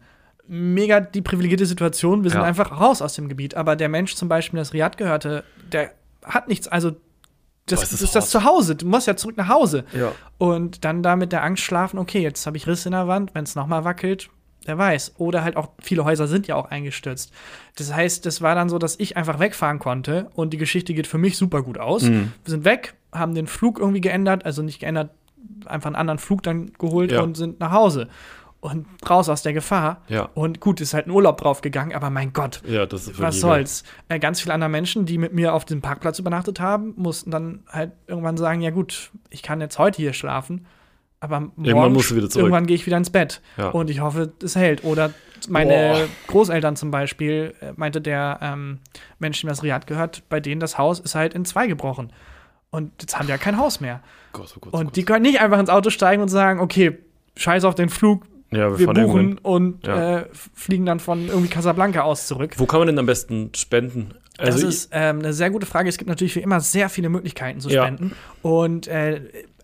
Speaker 2: Mega die privilegierte Situation, wir sind
Speaker 3: Ja.
Speaker 2: einfach raus aus dem Gebiet. Aber der Mensch zum Beispiel, das Riad gehörte, der hat nichts, also das,
Speaker 3: Boah, ist
Speaker 2: das ist das. Zuhause. Du musst ja zurück nach Hause.
Speaker 3: Ja.
Speaker 2: Und dann da mit der Angst schlafen, okay, jetzt habe ich Riss in der Wand, wenn es nochmal wackelt, wer weiß. Oder halt auch, viele Häuser sind ja auch eingestürzt. Das heißt, das war dann so, dass ich einfach wegfahren konnte und die Geschichte geht für mich super gut aus.
Speaker 3: Mhm.
Speaker 2: Wir sind weg, haben den Flug irgendwie geändert, also nicht geändert, einfach einen anderen Flug dann geholt
Speaker 3: Ja.
Speaker 2: und sind nach Hause. Und raus aus der Gefahr.
Speaker 3: Ja.
Speaker 2: Und gut, ist halt ein Urlaub draufgegangen, aber mein Gott,
Speaker 3: Ja, das ist
Speaker 2: was soll's. Äh, ganz viele andere Menschen, die mit mir auf dem Parkplatz übernachtet haben, mussten dann halt irgendwann sagen, ja gut, ich kann jetzt heute hier schlafen. aber morgen,
Speaker 3: Irgendwann musst du wieder zurück.
Speaker 2: Irgendwann gehe ich wieder ins Bett.
Speaker 3: Ja.
Speaker 2: Und ich hoffe, es hält. Oder meine
Speaker 3: Boah.
Speaker 2: Großeltern zum Beispiel, äh, meinte der ähm, Mensch, dem das Riad gehört, bei denen das Haus ist halt in zwei gebrochen. Und jetzt haben die ja kein Haus mehr.
Speaker 3: Gott, oh Gott,
Speaker 2: Und
Speaker 3: Gott.
Speaker 2: die können nicht einfach ins Auto steigen und sagen, okay, scheiß auf den Flug,
Speaker 3: ja,
Speaker 2: wir
Speaker 3: fahren
Speaker 2: buchen und
Speaker 3: Ja.
Speaker 2: äh, fliegen dann von irgendwie Casablanca aus zurück.
Speaker 3: Wo kann man denn am besten spenden?
Speaker 2: Das
Speaker 3: Also
Speaker 2: ist ähm, eine sehr gute Frage. Es gibt natürlich wie immer sehr viele Möglichkeiten zu
Speaker 3: Ja.
Speaker 2: spenden. Und äh,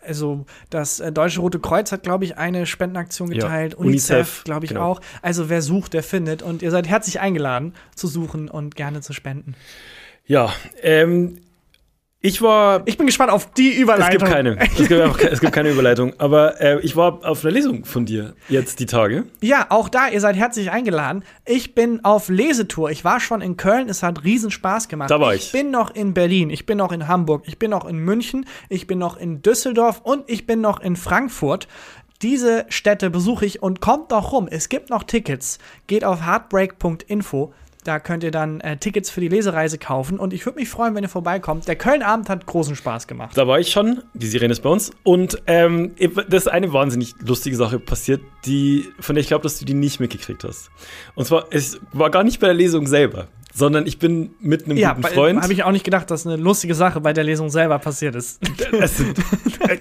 Speaker 2: also das äh, Deutsche Rote Kreuz hat, glaube ich, eine Spendenaktion
Speaker 3: Ja.
Speaker 2: geteilt.
Speaker 3: UNICEF,
Speaker 2: UNICEF, glaube ich,
Speaker 3: genau.
Speaker 2: auch. Also wer sucht, der findet. Und ihr seid herzlich eingeladen zu suchen und gerne zu spenden.
Speaker 3: ja, ähm, ich war
Speaker 2: Ich bin gespannt auf die
Speaker 3: Es
Speaker 2: Überleitung.
Speaker 3: gibt keine. Es gibt, einfach, es gibt keine Überleitung. Aber äh, ich war auf einer Lesung von dir jetzt die Tage.
Speaker 2: Ja, auch da, ihr seid herzlich eingeladen. Ich bin auf Lesetour. Ich war schon in Köln, es hat riesen Spaß gemacht.
Speaker 3: Da war
Speaker 2: ich
Speaker 3: ich.
Speaker 2: bin noch in Berlin, ich bin noch in Hamburg, ich bin noch in München, ich bin noch in Düsseldorf und ich bin noch in Frankfurt. Diese Städte besuche ich und kommt doch rum. Es gibt noch Tickets. Geht auf heartbreak.info. Da könnt ihr dann äh, Tickets für die Lesereise kaufen. Und ich würde mich freuen, wenn ihr vorbeikommt. Der Köln-Abend hat großen Spaß gemacht.
Speaker 3: Da war ich schon. Die Sirene ist bei uns. Und ähm, das ist eine wahnsinnig lustige Sache passiert, die, von der ich glaube, dass du die nicht mitgekriegt hast. Und zwar, es war gar nicht bei der Lesung selber, sondern ich bin mit einem
Speaker 2: Ja,
Speaker 3: guten Freund.
Speaker 2: habe ich auch nicht gedacht, dass eine lustige Sache bei der Lesung selber passiert ist.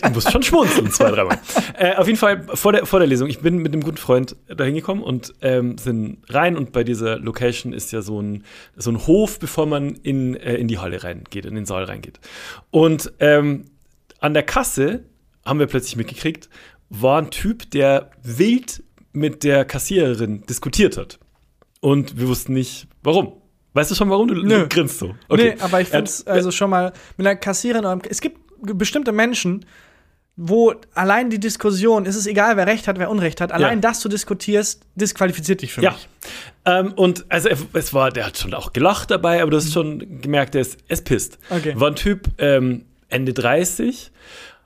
Speaker 3: Du musst schon schmunzeln, zwei, dreimal. Äh, auf jeden Fall vor der, vor der Lesung. Ich bin mit einem guten Freund da hingekommen und ähm, sind rein. Und bei dieser Location ist ja so ein, so ein Hof, bevor man in, äh, in die Halle reingeht, in den Saal reingeht. Und ähm, an der Kasse haben wir plötzlich mitgekriegt, war ein Typ, der wild mit der Kassiererin diskutiert hat. Und wir wussten nicht, warum. Weißt du schon, warum? Du,
Speaker 2: Nö.
Speaker 3: grinst so.
Speaker 2: Nee, aber ich finde es also schon mal mit einer Kassiererin. Es gibt bestimmte Menschen, wo allein die Diskussion, es ist egal, wer Recht hat, wer Unrecht hat, allein
Speaker 3: Ja.
Speaker 2: dass du diskutierst, disqualifiziert dich für
Speaker 3: Ja.
Speaker 2: mich.
Speaker 3: Ähm, und also es war, der hat schon auch gelacht dabei, aber du hast schon gemerkt, er ist, ist pisst.
Speaker 2: Okay.
Speaker 3: War ein Typ ähm, Ende 30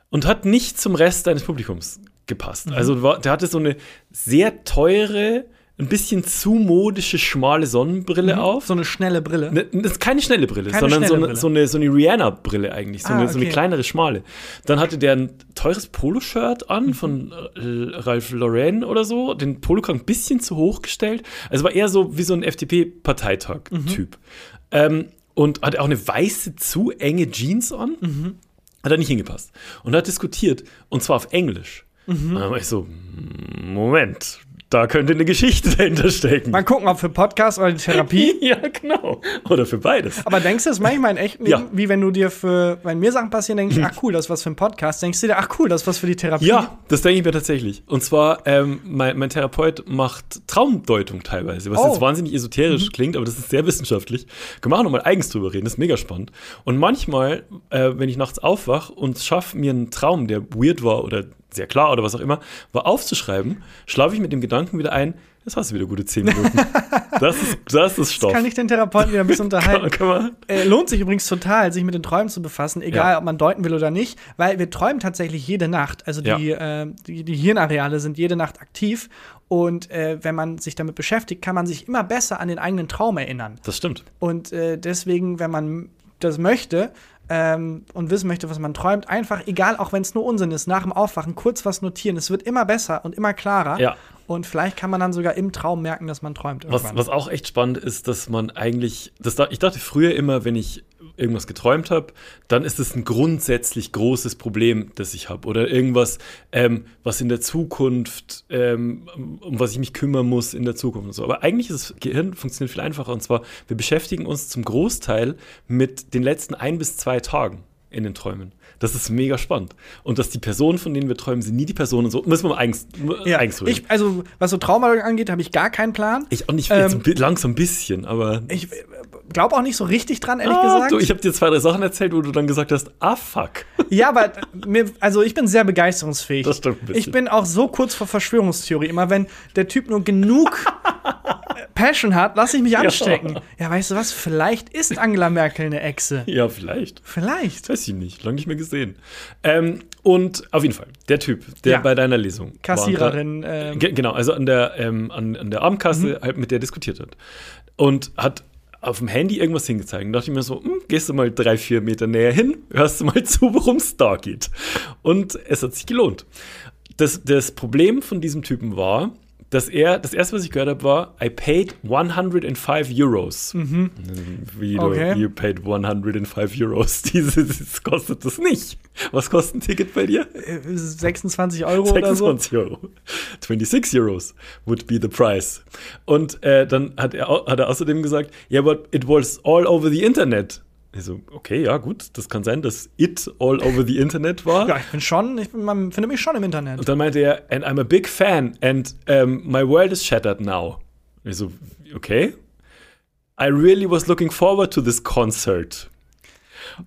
Speaker 3: und hat nicht zum Rest deines Publikums gepasst.
Speaker 2: Mhm.
Speaker 3: Also der hatte so eine sehr teure, ein bisschen zu modische, schmale Sonnenbrille auf.
Speaker 2: So eine schnelle Brille.
Speaker 3: Ne, Das ist keine schnelle Brille,
Speaker 2: Keine
Speaker 3: sondern so
Speaker 2: schnelle
Speaker 3: eine,
Speaker 2: Brille.
Speaker 3: so eine, so eine Rihanna-Brille eigentlich, so,
Speaker 2: Ah,
Speaker 3: eine, so eine
Speaker 2: okay.
Speaker 3: kleinere, schmale. Dann hatte der ein teures Poloshirt an
Speaker 2: Mhm.
Speaker 3: von äh, Ralph Lauren oder so, den Polokragen ein bisschen zu hoch gestellt. Also war eher so wie so ein FDP-Parteitag-Typ.
Speaker 2: Mhm.
Speaker 3: Ähm, und hatte auch eine weiße, zu enge Jeans an.
Speaker 2: Mhm.
Speaker 3: Hat er nicht hingepasst. Und hat diskutiert, und zwar auf Englisch.
Speaker 2: Mhm.
Speaker 3: Und dann war ich so, Moment, da könnte eine Geschichte dahinter stecken.
Speaker 2: Mal gucken, ob für Podcast oder Therapie.
Speaker 3: ja, genau. Oder für beides.
Speaker 2: Aber denkst du es manchmal in Leben,
Speaker 3: Ja.
Speaker 2: wie wenn du dir für, wenn mir Sachen passieren, denkst du, ach cool, das ist was für ein Podcast. Denkst du dir, ach cool, das ist was für die Therapie.
Speaker 3: Ja, das denke ich mir tatsächlich. Und zwar, ähm, mein, mein Therapeut macht Traumdeutung teilweise, was
Speaker 2: Oh.
Speaker 3: jetzt wahnsinnig esoterisch klingt, aber das ist sehr wissenschaftlich. Können wir auch nochmal eigens drüber reden, das ist mega spannend. Und manchmal, äh, wenn ich nachts aufwach und schaffe, mir einen Traum, der weird war oder sehr klar oder was auch immer, war aufzuschreiben, schlafe ich mit dem Gedanken wieder ein, jetzt hast du wieder gute zehn Minuten. das, ist, das ist Stoff.
Speaker 2: Kann ich den Therapeuten wieder ein bisschen unterhalten?
Speaker 3: Kann man,
Speaker 2: Äh, lohnt sich übrigens total, sich mit den Träumen zu befassen, egal
Speaker 3: Ja.
Speaker 2: ob man deuten will oder nicht, weil wir träumen tatsächlich jede Nacht. Also die, äh, die, die Hirnareale sind jede Nacht aktiv und äh, wenn man sich damit beschäftigt, kann man sich immer besser an den eigenen Traum erinnern.
Speaker 3: das stimmt.
Speaker 2: Und äh, deswegen, wenn man das möchte ähm, und wissen möchte, was man träumt, einfach, egal, auch wenn es nur Unsinn ist, nach dem Aufwachen kurz was notieren. Es wird immer besser und immer klarer.
Speaker 3: Ja.
Speaker 2: Und vielleicht kann man dann sogar im Traum merken, dass man träumt.
Speaker 3: Was, was auch echt spannend ist, dass man eigentlich, das, da- ich dachte früher immer, wenn ich irgendwas geträumt habe, dann ist es ein grundsätzlich großes Problem, das ich habe. Oder irgendwas, ähm, was in der Zukunft, ähm, um was ich mich kümmern muss in der Zukunft und so. Aber eigentlich ist das Gehirn funktioniert viel einfacher. Und zwar, wir beschäftigen uns zum Großteil mit den letzten ein bis zwei Tagen in den Träumen. Das ist mega spannend. Und dass die Personen, von denen wir träumen, sind nie die Personen so. Müssen wir mal eigens,
Speaker 2: ja,
Speaker 3: eigens
Speaker 2: ich, also, was so Trauma angeht, habe ich gar keinen Plan.
Speaker 3: ich auch nicht
Speaker 2: Ähm,
Speaker 3: jetzt langsam ein bisschen, aber.
Speaker 2: Ich glaube auch nicht so richtig dran, ehrlich
Speaker 3: ah,
Speaker 2: gesagt.
Speaker 3: Du, ich habe dir zwei, drei Sachen erzählt, wo du dann gesagt hast, ah fuck.
Speaker 2: ja, aber mir, also ich bin sehr begeisterungsfähig.
Speaker 3: Das stimmt ein bisschen.
Speaker 2: Ich bin auch so kurz vor Verschwörungstheorie. Immer wenn der Typ nur genug Passion hat, lass ich mich anstecken. Ja. weißt du was? Vielleicht ist Angela Merkel eine Echse.
Speaker 3: Ja, vielleicht.
Speaker 2: Vielleicht.
Speaker 3: Weiß ich nicht. Lange nicht mehr gesehen. Ähm, und auf jeden Fall, der Typ, der
Speaker 2: Ja.
Speaker 3: bei deiner Lesung.
Speaker 2: Kassiererin,
Speaker 3: War,
Speaker 2: ähm.
Speaker 3: Ge genau, also an der, ähm, an, an der Abendkasse halt mit der diskutiert hat. Und hat auf dem Handy irgendwas hingezeigt. Und dachte ich mir so, hm, gehst du mal drei, vier Meter näher hin, hörst du mal zu, worum es da geht. Und es hat sich gelohnt. das, das Problem von diesem Typen war, dass er, das erste, was ich gehört habe, war, I paid 105 Euros. Wie du,
Speaker 2: Okay.
Speaker 3: you paid 105 Euros. Dieses kostet das nicht. Was kostet ein Ticket bei dir?
Speaker 2: Äh, 26 Euro oder so.
Speaker 3: 26 Euro. 26 Euros would be the price. Und äh, dann hat er, hat er außerdem gesagt, yeah, but it was all over the Internet. Ich so, okay, ja, gut, das kann sein, dass it all over the Internet war.
Speaker 2: Ja, ich bin schon, ich bin, man findet mich schon im Internet.
Speaker 3: Und dann meinte er, and I'm a big fan and um, my world is shattered now. Ich so, okay. I really was looking forward to this concert.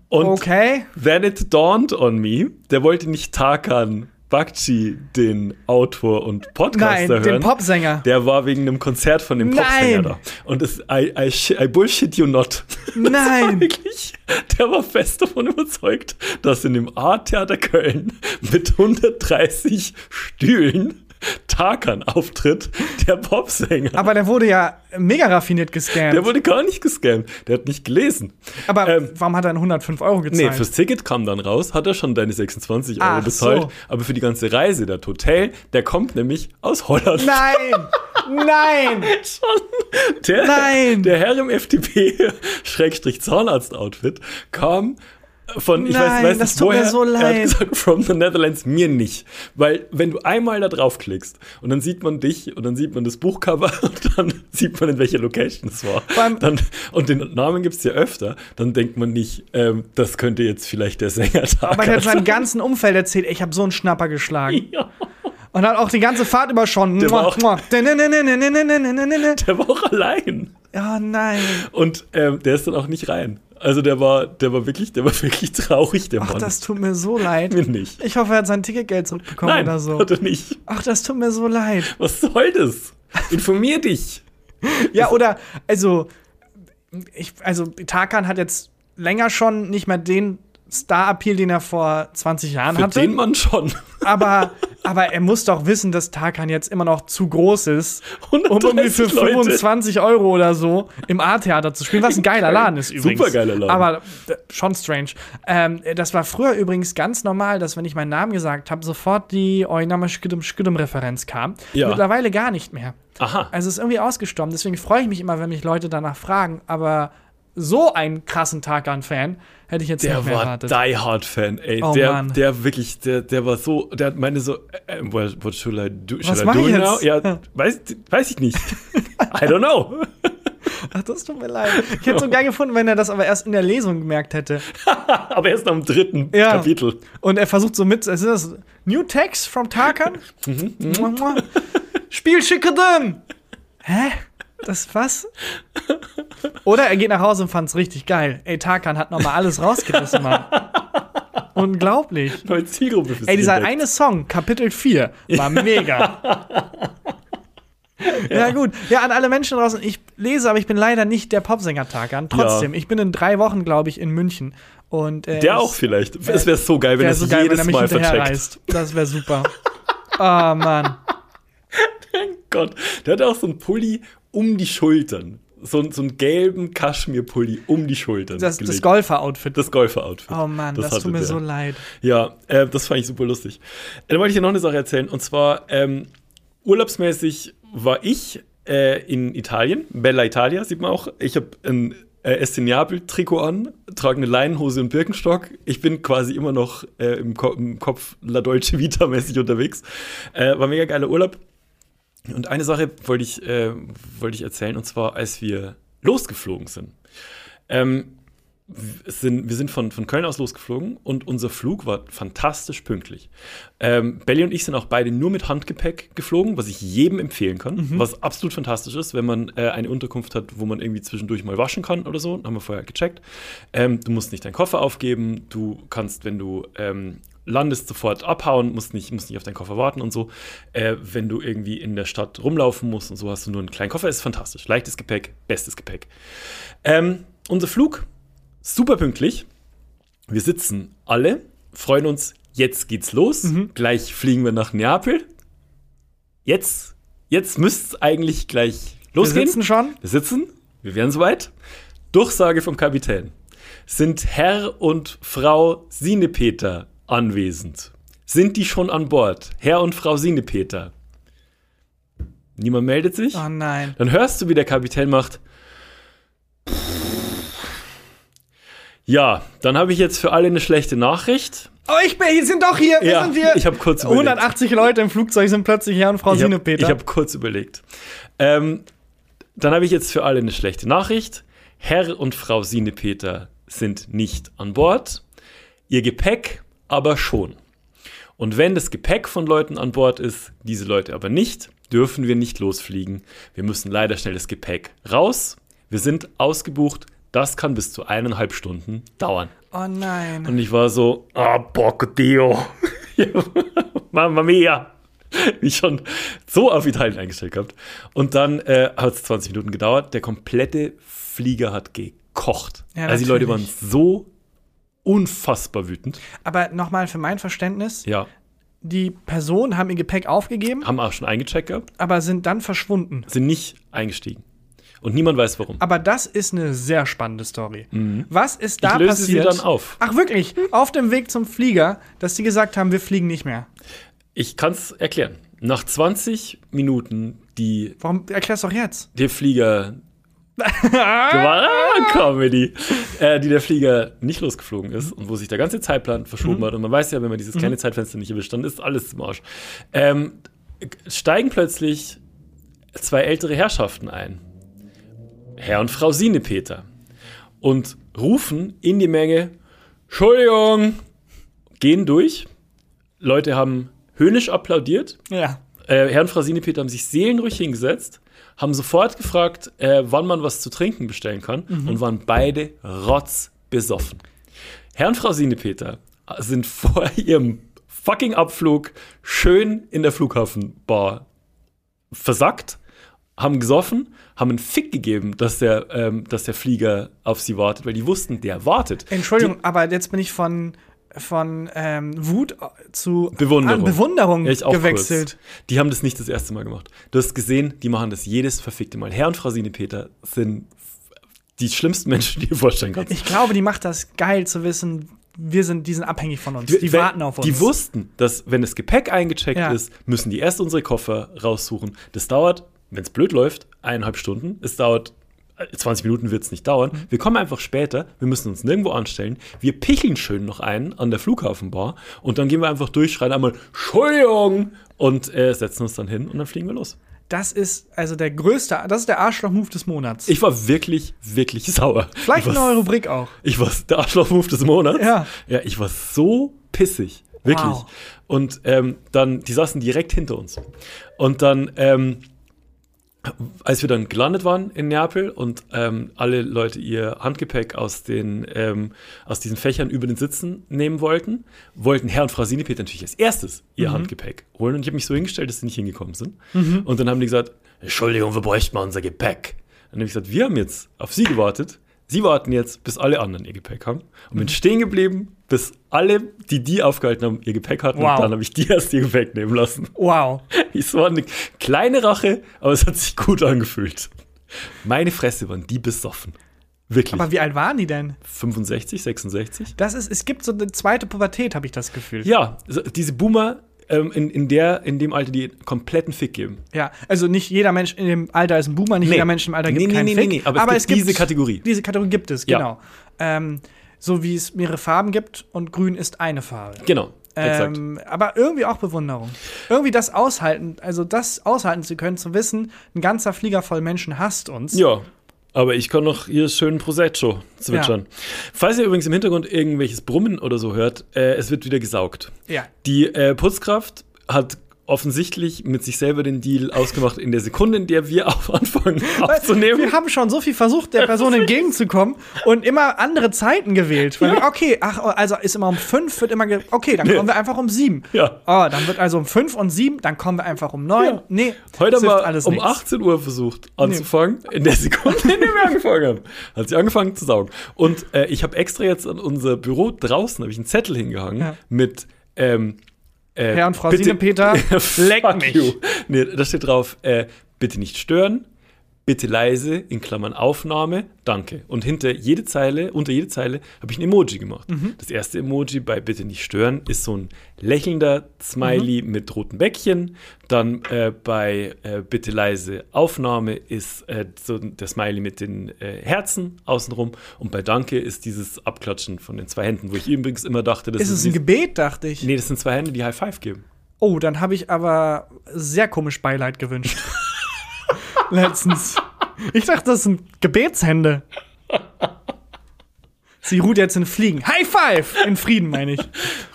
Speaker 3: Und
Speaker 2: Okay.
Speaker 3: then it dawned on me, der wollte nicht Tarkan Bakci, den Autor und Podcaster
Speaker 2: Nein,
Speaker 3: hören.
Speaker 2: den Popsänger.
Speaker 3: Der war wegen einem Konzert von dem
Speaker 2: Nein.
Speaker 3: Popsänger da. Und es, I, I, I bullshit you not.
Speaker 2: Nein.
Speaker 3: wirklich, der war fest davon überzeugt, dass in dem A-Theater Köln mit 130 Stühlen Tarkan auftritt, der Popsänger.
Speaker 2: Aber der wurde ja mega raffiniert gescammt.
Speaker 3: der wurde gar nicht gescammt. Der hat nicht gelesen.
Speaker 2: Aber
Speaker 3: ähm,
Speaker 2: warum hat er 105 Euro
Speaker 3: Nee,
Speaker 2: gezahlt?
Speaker 3: fürs Ticket kam dann raus, hat er schon deine 26 Euro
Speaker 2: Ach
Speaker 3: bezahlt.
Speaker 2: so.
Speaker 3: Aber für die ganze Reise, das Hotel, der kommt nämlich aus Holland.
Speaker 2: Nein! Nein!
Speaker 3: Der,
Speaker 2: Nein!
Speaker 3: Der Herr im FDP-Zahnarzt-Outfit kam von, ich
Speaker 2: Nein,
Speaker 3: weiß, weiß
Speaker 2: das
Speaker 3: nicht
Speaker 2: tut mir
Speaker 3: woher,
Speaker 2: so
Speaker 3: er hat
Speaker 2: leid.
Speaker 3: gesagt, from the Netherlands, mir nicht. Weil, wenn du einmal da draufklickst und dann sieht man dich und dann sieht man das Buchcover und dann sieht man, in welcher Location es war. Dann, und den Namen gibt es ja öfter, dann denkt man nicht, ähm, das könnte jetzt vielleicht der Sänger da
Speaker 2: Aber der hat seinem ganzen Umfeld erzählt, ich habe so einen Schnapper geschlagen. Und hat auch die ganze Fahrt über schon.
Speaker 3: Der war auch-. Der war auch allein.
Speaker 2: Ja, nein.
Speaker 3: Und ähm, der ist dann auch nicht rein. Also der war, der war wirklich, der war wirklich traurig, der
Speaker 2: Ach,
Speaker 3: Mann.
Speaker 2: das tut mir so leid.
Speaker 3: mir nicht.
Speaker 2: Ich hoffe, er hat sein Ticketgeld zurückbekommen
Speaker 3: Nein,
Speaker 2: oder so.
Speaker 3: hat er nicht.
Speaker 2: Ach, das tut mir so leid.
Speaker 3: Was soll das? Informier dich.
Speaker 2: Ja, oder, also, ich, also, Tarkan hat jetzt länger schon nicht mehr den Star-Appeal, den er vor 20 Jahren
Speaker 3: Für
Speaker 2: hatte.
Speaker 3: den Mann schon.
Speaker 2: aber, aber er muss doch wissen, dass Tarkan jetzt immer noch zu groß ist, um irgendwie für
Speaker 3: 130 Leute.
Speaker 2: 25 Euro oder so im A-Theater zu spielen, was ein geiler Laden ist übrigens.
Speaker 3: Supergeiler Laden.
Speaker 2: Aber äh, schon strange. Ähm, das war früher übrigens ganz normal, dass wenn ich meinen Namen gesagt habe, sofort die Oinama Schkidum Schkidum Referenz kam.
Speaker 3: Ja.
Speaker 2: Mittlerweile gar nicht mehr.
Speaker 3: Aha.
Speaker 2: Also es ist irgendwie ausgestorben. Deswegen freue ich mich immer, wenn mich Leute danach fragen. Aber so einen krassen Tarkan-Fan hätte ich jetzt
Speaker 3: Der
Speaker 2: nicht mehr
Speaker 3: war
Speaker 2: erwartet.
Speaker 3: Die Hard Fan, ey.
Speaker 2: Oh,
Speaker 3: der,
Speaker 2: Mann.
Speaker 3: der wirklich, der, der war so, der meine so, äh, what, what should I do? Should
Speaker 2: Was
Speaker 3: I do
Speaker 2: ich
Speaker 3: now?
Speaker 2: jetzt?
Speaker 3: Ja, weiß, weiß ich nicht. I don't know.
Speaker 2: Ach, das tut mir leid. Ich hätte so geil gefunden, wenn er das aber erst in der Lesung gemerkt hätte.
Speaker 3: Aber erst am dritten
Speaker 2: Ja.
Speaker 3: Kapitel.
Speaker 2: Und er versucht so mit, ist das New Text from Tarkan?
Speaker 3: Mhm,
Speaker 2: mua. Spiel Schickadum! Hä? Das was? Oder er geht nach Hause und fand's richtig geil. Ey, Tarkan hat nochmal alles rausgerissen, Mann. Unglaublich.
Speaker 3: Neue Zielgruppe
Speaker 2: Ey, dieser eine Song, Kapitel 4, war mega. ja. gut. Ja, an alle Menschen draußen, ich lese, aber ich bin leider nicht der Popsänger Tarkan. Trotzdem, ich bin in drei Wochen, glaube ich, in München. Und, äh,
Speaker 3: Der auch vielleicht. Es wäre so geil, wenn er
Speaker 2: so
Speaker 3: es
Speaker 2: geil, wenn
Speaker 3: jedes
Speaker 2: er
Speaker 3: Mal vercheckt.
Speaker 2: Das wäre super. Ah, Mann.
Speaker 3: Gott, der hat auch so einen Pulli um die Schultern. So, einen- so einen gelben Kaschmir-Pulli um die Schultern.
Speaker 2: Das, das. Golfer-Outfit.
Speaker 3: das Golfer-Outfit.
Speaker 2: Oh Mann, das,
Speaker 3: hatte
Speaker 2: tut mir
Speaker 3: der.
Speaker 2: so leid.
Speaker 3: Ja, äh, das fand ich super lustig. Äh, Dann wollte ich dir noch eine Sache erzählen. Und zwar, ähm, urlaubsmäßig war ich äh, in Italien, Bella Italia, sieht man auch. Ich habe ein äh, Estinabel-Trikot an, trage eine Leinenhose und Birkenstock. Ich bin quasi immer noch äh, im, Ko im Kopf La Dolce Vita-mäßig unterwegs. Äh, war mega geiler Urlaub. Und eine Sache wollte ich, äh, wollte ich erzählen, und zwar, als wir losgeflogen sind. Ähm, wir sind, wir sind von, von Köln aus losgeflogen und unser Flug war fantastisch pünktlich. Ähm, Belly und ich sind auch beide nur mit Handgepäck geflogen, was ich jedem empfehlen kann, was absolut fantastisch ist, wenn man äh, eine Unterkunft hat, wo man irgendwie zwischendurch mal waschen kann oder so. Haben wir vorher gecheckt. Ähm, du musst nicht deinen Koffer aufgeben, du kannst, wenn du ähm, landest, sofort abhauen, musst nicht, musst nicht auf deinen Koffer warten und so. Äh, wenn du irgendwie in der Stadt rumlaufen musst und so, hast du nur einen kleinen Koffer, ist fantastisch. Leichtes Gepäck, bestes Gepäck. Ähm, unser Flug super pünktlich. Wir sitzen alle, freuen uns, jetzt geht's los. Gleich fliegen wir nach Neapel. Jetzt, jetzt müsste es eigentlich gleich
Speaker 2: Wir
Speaker 3: losgehen.
Speaker 2: sitzen schon.
Speaker 3: Wir sitzen, wir wären soweit. Durchsage vom Kapitän. Sind Herr und Frau Sinepeter anwesend? Sind die schon an Bord? Herr und Frau Sienepeter. Niemand meldet sich.
Speaker 2: Oh nein.
Speaker 3: Dann hörst du, wie der Kapitän macht. Ja, dann habe ich jetzt für alle eine schlechte Nachricht.
Speaker 2: Oh, ich bin, hier sind doch hier. Wir
Speaker 3: Ja,
Speaker 2: sind hier.
Speaker 3: ich hab kurz überlegt.
Speaker 2: 180 Leute im Flugzeug sind plötzlich Herr und Frau
Speaker 3: Ich habe kurz überlegt. Ähm, dann habe ich jetzt für alle eine schlechte Nachricht. Herr und Frau Sienepeter sind nicht an Bord. Ihr Gepäck aber schon. Und wenn das Gepäck von Leuten an Bord ist, diese Leute aber nicht, dürfen wir nicht losfliegen. Wir müssen leider schnell das Gepäck raus. Wir sind ausgebucht. Das kann bis zu eineinhalb Stunden dauern.
Speaker 2: oh nein.
Speaker 3: Und ich war so, ah, porco Dio. Mamma mia. Wie schon so auf Italien eingestellt gehabt. Und dann äh, hat es 20 Minuten gedauert. Der komplette Flieger hat gekocht.
Speaker 2: Ja,
Speaker 3: also die Leute waren so unfassbar wütend.
Speaker 2: Aber nochmal für mein Verständnis:
Speaker 3: Ja,
Speaker 2: Die Personen haben ihr Gepäck aufgegeben,
Speaker 3: haben auch schon eingecheckt gehabt,
Speaker 2: aber sind dann verschwunden.
Speaker 3: sind nicht eingestiegen. Und niemand weiß warum.
Speaker 2: Aber das ist eine sehr spannende Story. Was ist da
Speaker 3: Mhm. Ich löse sie
Speaker 2: passiert?
Speaker 3: dann auf.
Speaker 2: Ach wirklich? Auf dem Weg zum Flieger, dass die gesagt haben, wir fliegen nicht mehr.
Speaker 3: Ich kann es erklären. Nach 20 Minuten, die
Speaker 2: Warum erklär's doch jetzt?
Speaker 3: der Flieger. Ah, Comedy. Äh, die der Flieger nicht losgeflogen ist und wo sich der ganze Zeitplan verschoben hat. Und man weiß ja, wenn man dieses kleine Zeitfenster nicht erwischt, dann ist alles zum Arsch. Ähm, steigen plötzlich zwei ältere Herrschaften ein. Herr und Frau Sienepeter. Und rufen in die Menge: Entschuldigung! Gehen durch. Leute haben höhnisch applaudiert
Speaker 2: Ja.
Speaker 3: äh, Herr und Frau Sienepeter haben sich seelenruhig hingesetzt, haben sofort gefragt, äh, wann man was zu trinken bestellen kann und waren beide rotzbesoffen. Herr und Frau Sienepeter sind vor ihrem fucking Abflug schön in der Flughafenbar versackt, haben gesoffen, haben einen Fick gegeben, dass der, ähm, dass der Flieger auf sie wartet, weil die wussten, der wartet.
Speaker 2: Entschuldigung, aber jetzt bin ich von, von ähm, Wut zu
Speaker 3: Bewunderung.
Speaker 2: an Bewunderung
Speaker 3: Ja,
Speaker 2: gewechselt.
Speaker 3: Kurz. Die haben das nicht das erste Mal gemacht. Du hast gesehen, die machen das jedes verfickte Mal. Herr und Frau Sienepeter sind die schlimmsten Menschen, die du dir vorstellen kannst.
Speaker 2: Ich glaube, die macht das geil zu wissen, wir sind, die sind abhängig von uns. Die
Speaker 3: Wenn-
Speaker 2: warten auf uns.
Speaker 3: Die wussten, dass wenn das Gepäck eingecheckt
Speaker 2: Ja.
Speaker 3: ist, müssen die erst unsere Koffer raussuchen. Das dauert, wenn es blöd läuft, eineinhalb Stunden. Es dauert 20 Minuten wird es nicht dauern.
Speaker 2: Mhm.
Speaker 3: Wir kommen einfach später, wir müssen uns nirgendwo anstellen. Wir picheln schön noch einen an der Flughafenbar und dann gehen wir einfach durch, schreien einmal Entschuldigung und äh, setzen uns dann hin und dann fliegen wir los.
Speaker 2: das ist also der größte, das ist der Arschloch-Move des Monats.
Speaker 3: Ich war wirklich, wirklich sauer.
Speaker 2: Vielleicht
Speaker 3: war,
Speaker 2: neue Rubrik auch.
Speaker 3: Ich war der Arschloch-Move des Monats.
Speaker 2: Ja.
Speaker 3: Ja, ich war so pissig. Wirklich.
Speaker 2: Wow.
Speaker 3: Und ähm, dann, die saßen direkt hinter uns. Und dann, ähm, als wir dann gelandet waren in Neapel und ähm, alle Leute ihr Handgepäck aus, den, ähm, aus diesen Fächern über den Sitzen nehmen wollten, wollten Herr und Frau Sienepeter natürlich als erstes ihr Handgepäck holen. Und ich habe mich so hingestellt, dass sie nicht hingekommen sind. Und dann haben die gesagt, Entschuldigung, wir bräuchten mal unser Gepäck. Dann habe ich gesagt, wir haben jetzt auf Sie gewartet. Sie warten jetzt, bis alle anderen ihr Gepäck haben. Und bin stehen geblieben, bis alle, die die aufgehalten haben, ihr Gepäck hatten.
Speaker 2: Wow.
Speaker 3: Und dann habe ich die erst ihr Gepäck nehmen lassen.
Speaker 2: Wow.
Speaker 3: Es war eine kleine Rache, aber es hat sich gut angefühlt. Meine Fresse waren die besoffen. Wirklich.
Speaker 2: Aber wie alt waren die denn?
Speaker 3: 65, 66?
Speaker 2: Das ist, es gibt so eine zweite Pubertät, habe ich das Gefühl.
Speaker 3: Ja, diese Boomer, ähm, in, in, der, in dem Alter, die kompletten Fick geben.
Speaker 2: Ja, also nicht jeder Mensch in dem Alter ist ein Boomer, nicht
Speaker 3: Nee.
Speaker 2: jeder Mensch im Alter gibt
Speaker 3: Nee, nee,
Speaker 2: keinen
Speaker 3: nee,
Speaker 2: Fick.
Speaker 3: nee, nee, aber es gibt diese Kategorie.
Speaker 2: Diese Kategorie gibt es,
Speaker 3: Ja.
Speaker 2: genau. Ähm, so wie es mehrere Farben gibt und grün ist eine Farbe.
Speaker 3: Genau.
Speaker 2: Ähm, aber irgendwie auch Bewunderung. Irgendwie das aushalten, also das aushalten zu können, zu wissen, ein ganzer Flieger voll Menschen hasst uns.
Speaker 3: Ja, aber ich kann noch hier schön Prosecco zwitschern. Falls ihr übrigens im Hintergrund irgendwelches Brummen oder so hört, äh, es wird wieder gesaugt.
Speaker 2: Ja.
Speaker 3: Die äh, Putzkraft hat offensichtlich mit sich selber den Deal ausgemacht in der Sekunde, in der wir auch anfangen aufzunehmen.
Speaker 2: Wir haben schon so viel versucht, der Person entgegenzukommen und immer andere Zeiten gewählt. Weil wir, okay, ach, also ist immer um fünf, wird immer, okay, dann kommen wir einfach um sieben.
Speaker 3: Ja.
Speaker 2: Oh, dann wird also um fünf und sieben, dann kommen wir einfach um neun.
Speaker 3: Ja.
Speaker 2: Nee,
Speaker 3: Heute haben wir
Speaker 2: alles
Speaker 3: um
Speaker 2: nichts.
Speaker 3: 18 Uhr versucht anzufangen, in der Sekunde, in der wir angefangen haben. Hat sie angefangen zu saugen. Und äh, ich habe extra jetzt an unser Büro draußen, habe ich einen Zettel hingehangen
Speaker 2: Ja.
Speaker 3: mit ähm, äh,
Speaker 2: Herr und Frau
Speaker 3: bitte-
Speaker 2: Sienepeter, leck
Speaker 3: Fuck
Speaker 2: mich.
Speaker 3: you. Nee, da steht drauf, äh, bitte nicht stören, bitte leise, in Klammern Aufnahme, danke. Und hinter jede Zeile, unter jede Zeile habe ich ein Emoji gemacht. Das erste Emoji bei Bitte nicht stören ist so ein lächelnder Smiley mit roten Bäckchen. Dann äh, bei äh, Bitte leise Aufnahme ist äh, so der Smiley mit den äh, Herzen außenrum. Und bei Danke ist dieses Abklatschen von den zwei Händen, wo ich übrigens immer dachte, das
Speaker 2: Ist es ein Gebet, dachte ich.
Speaker 3: Nee, das sind zwei Hände, die High Five geben.
Speaker 2: Oh, dann habe ich aber sehr komisch Beileid gewünscht. Letztens. Ich dachte, das sind Gebetshände. Sie ruht jetzt in Fliegen. High Five! In Frieden, meine ich.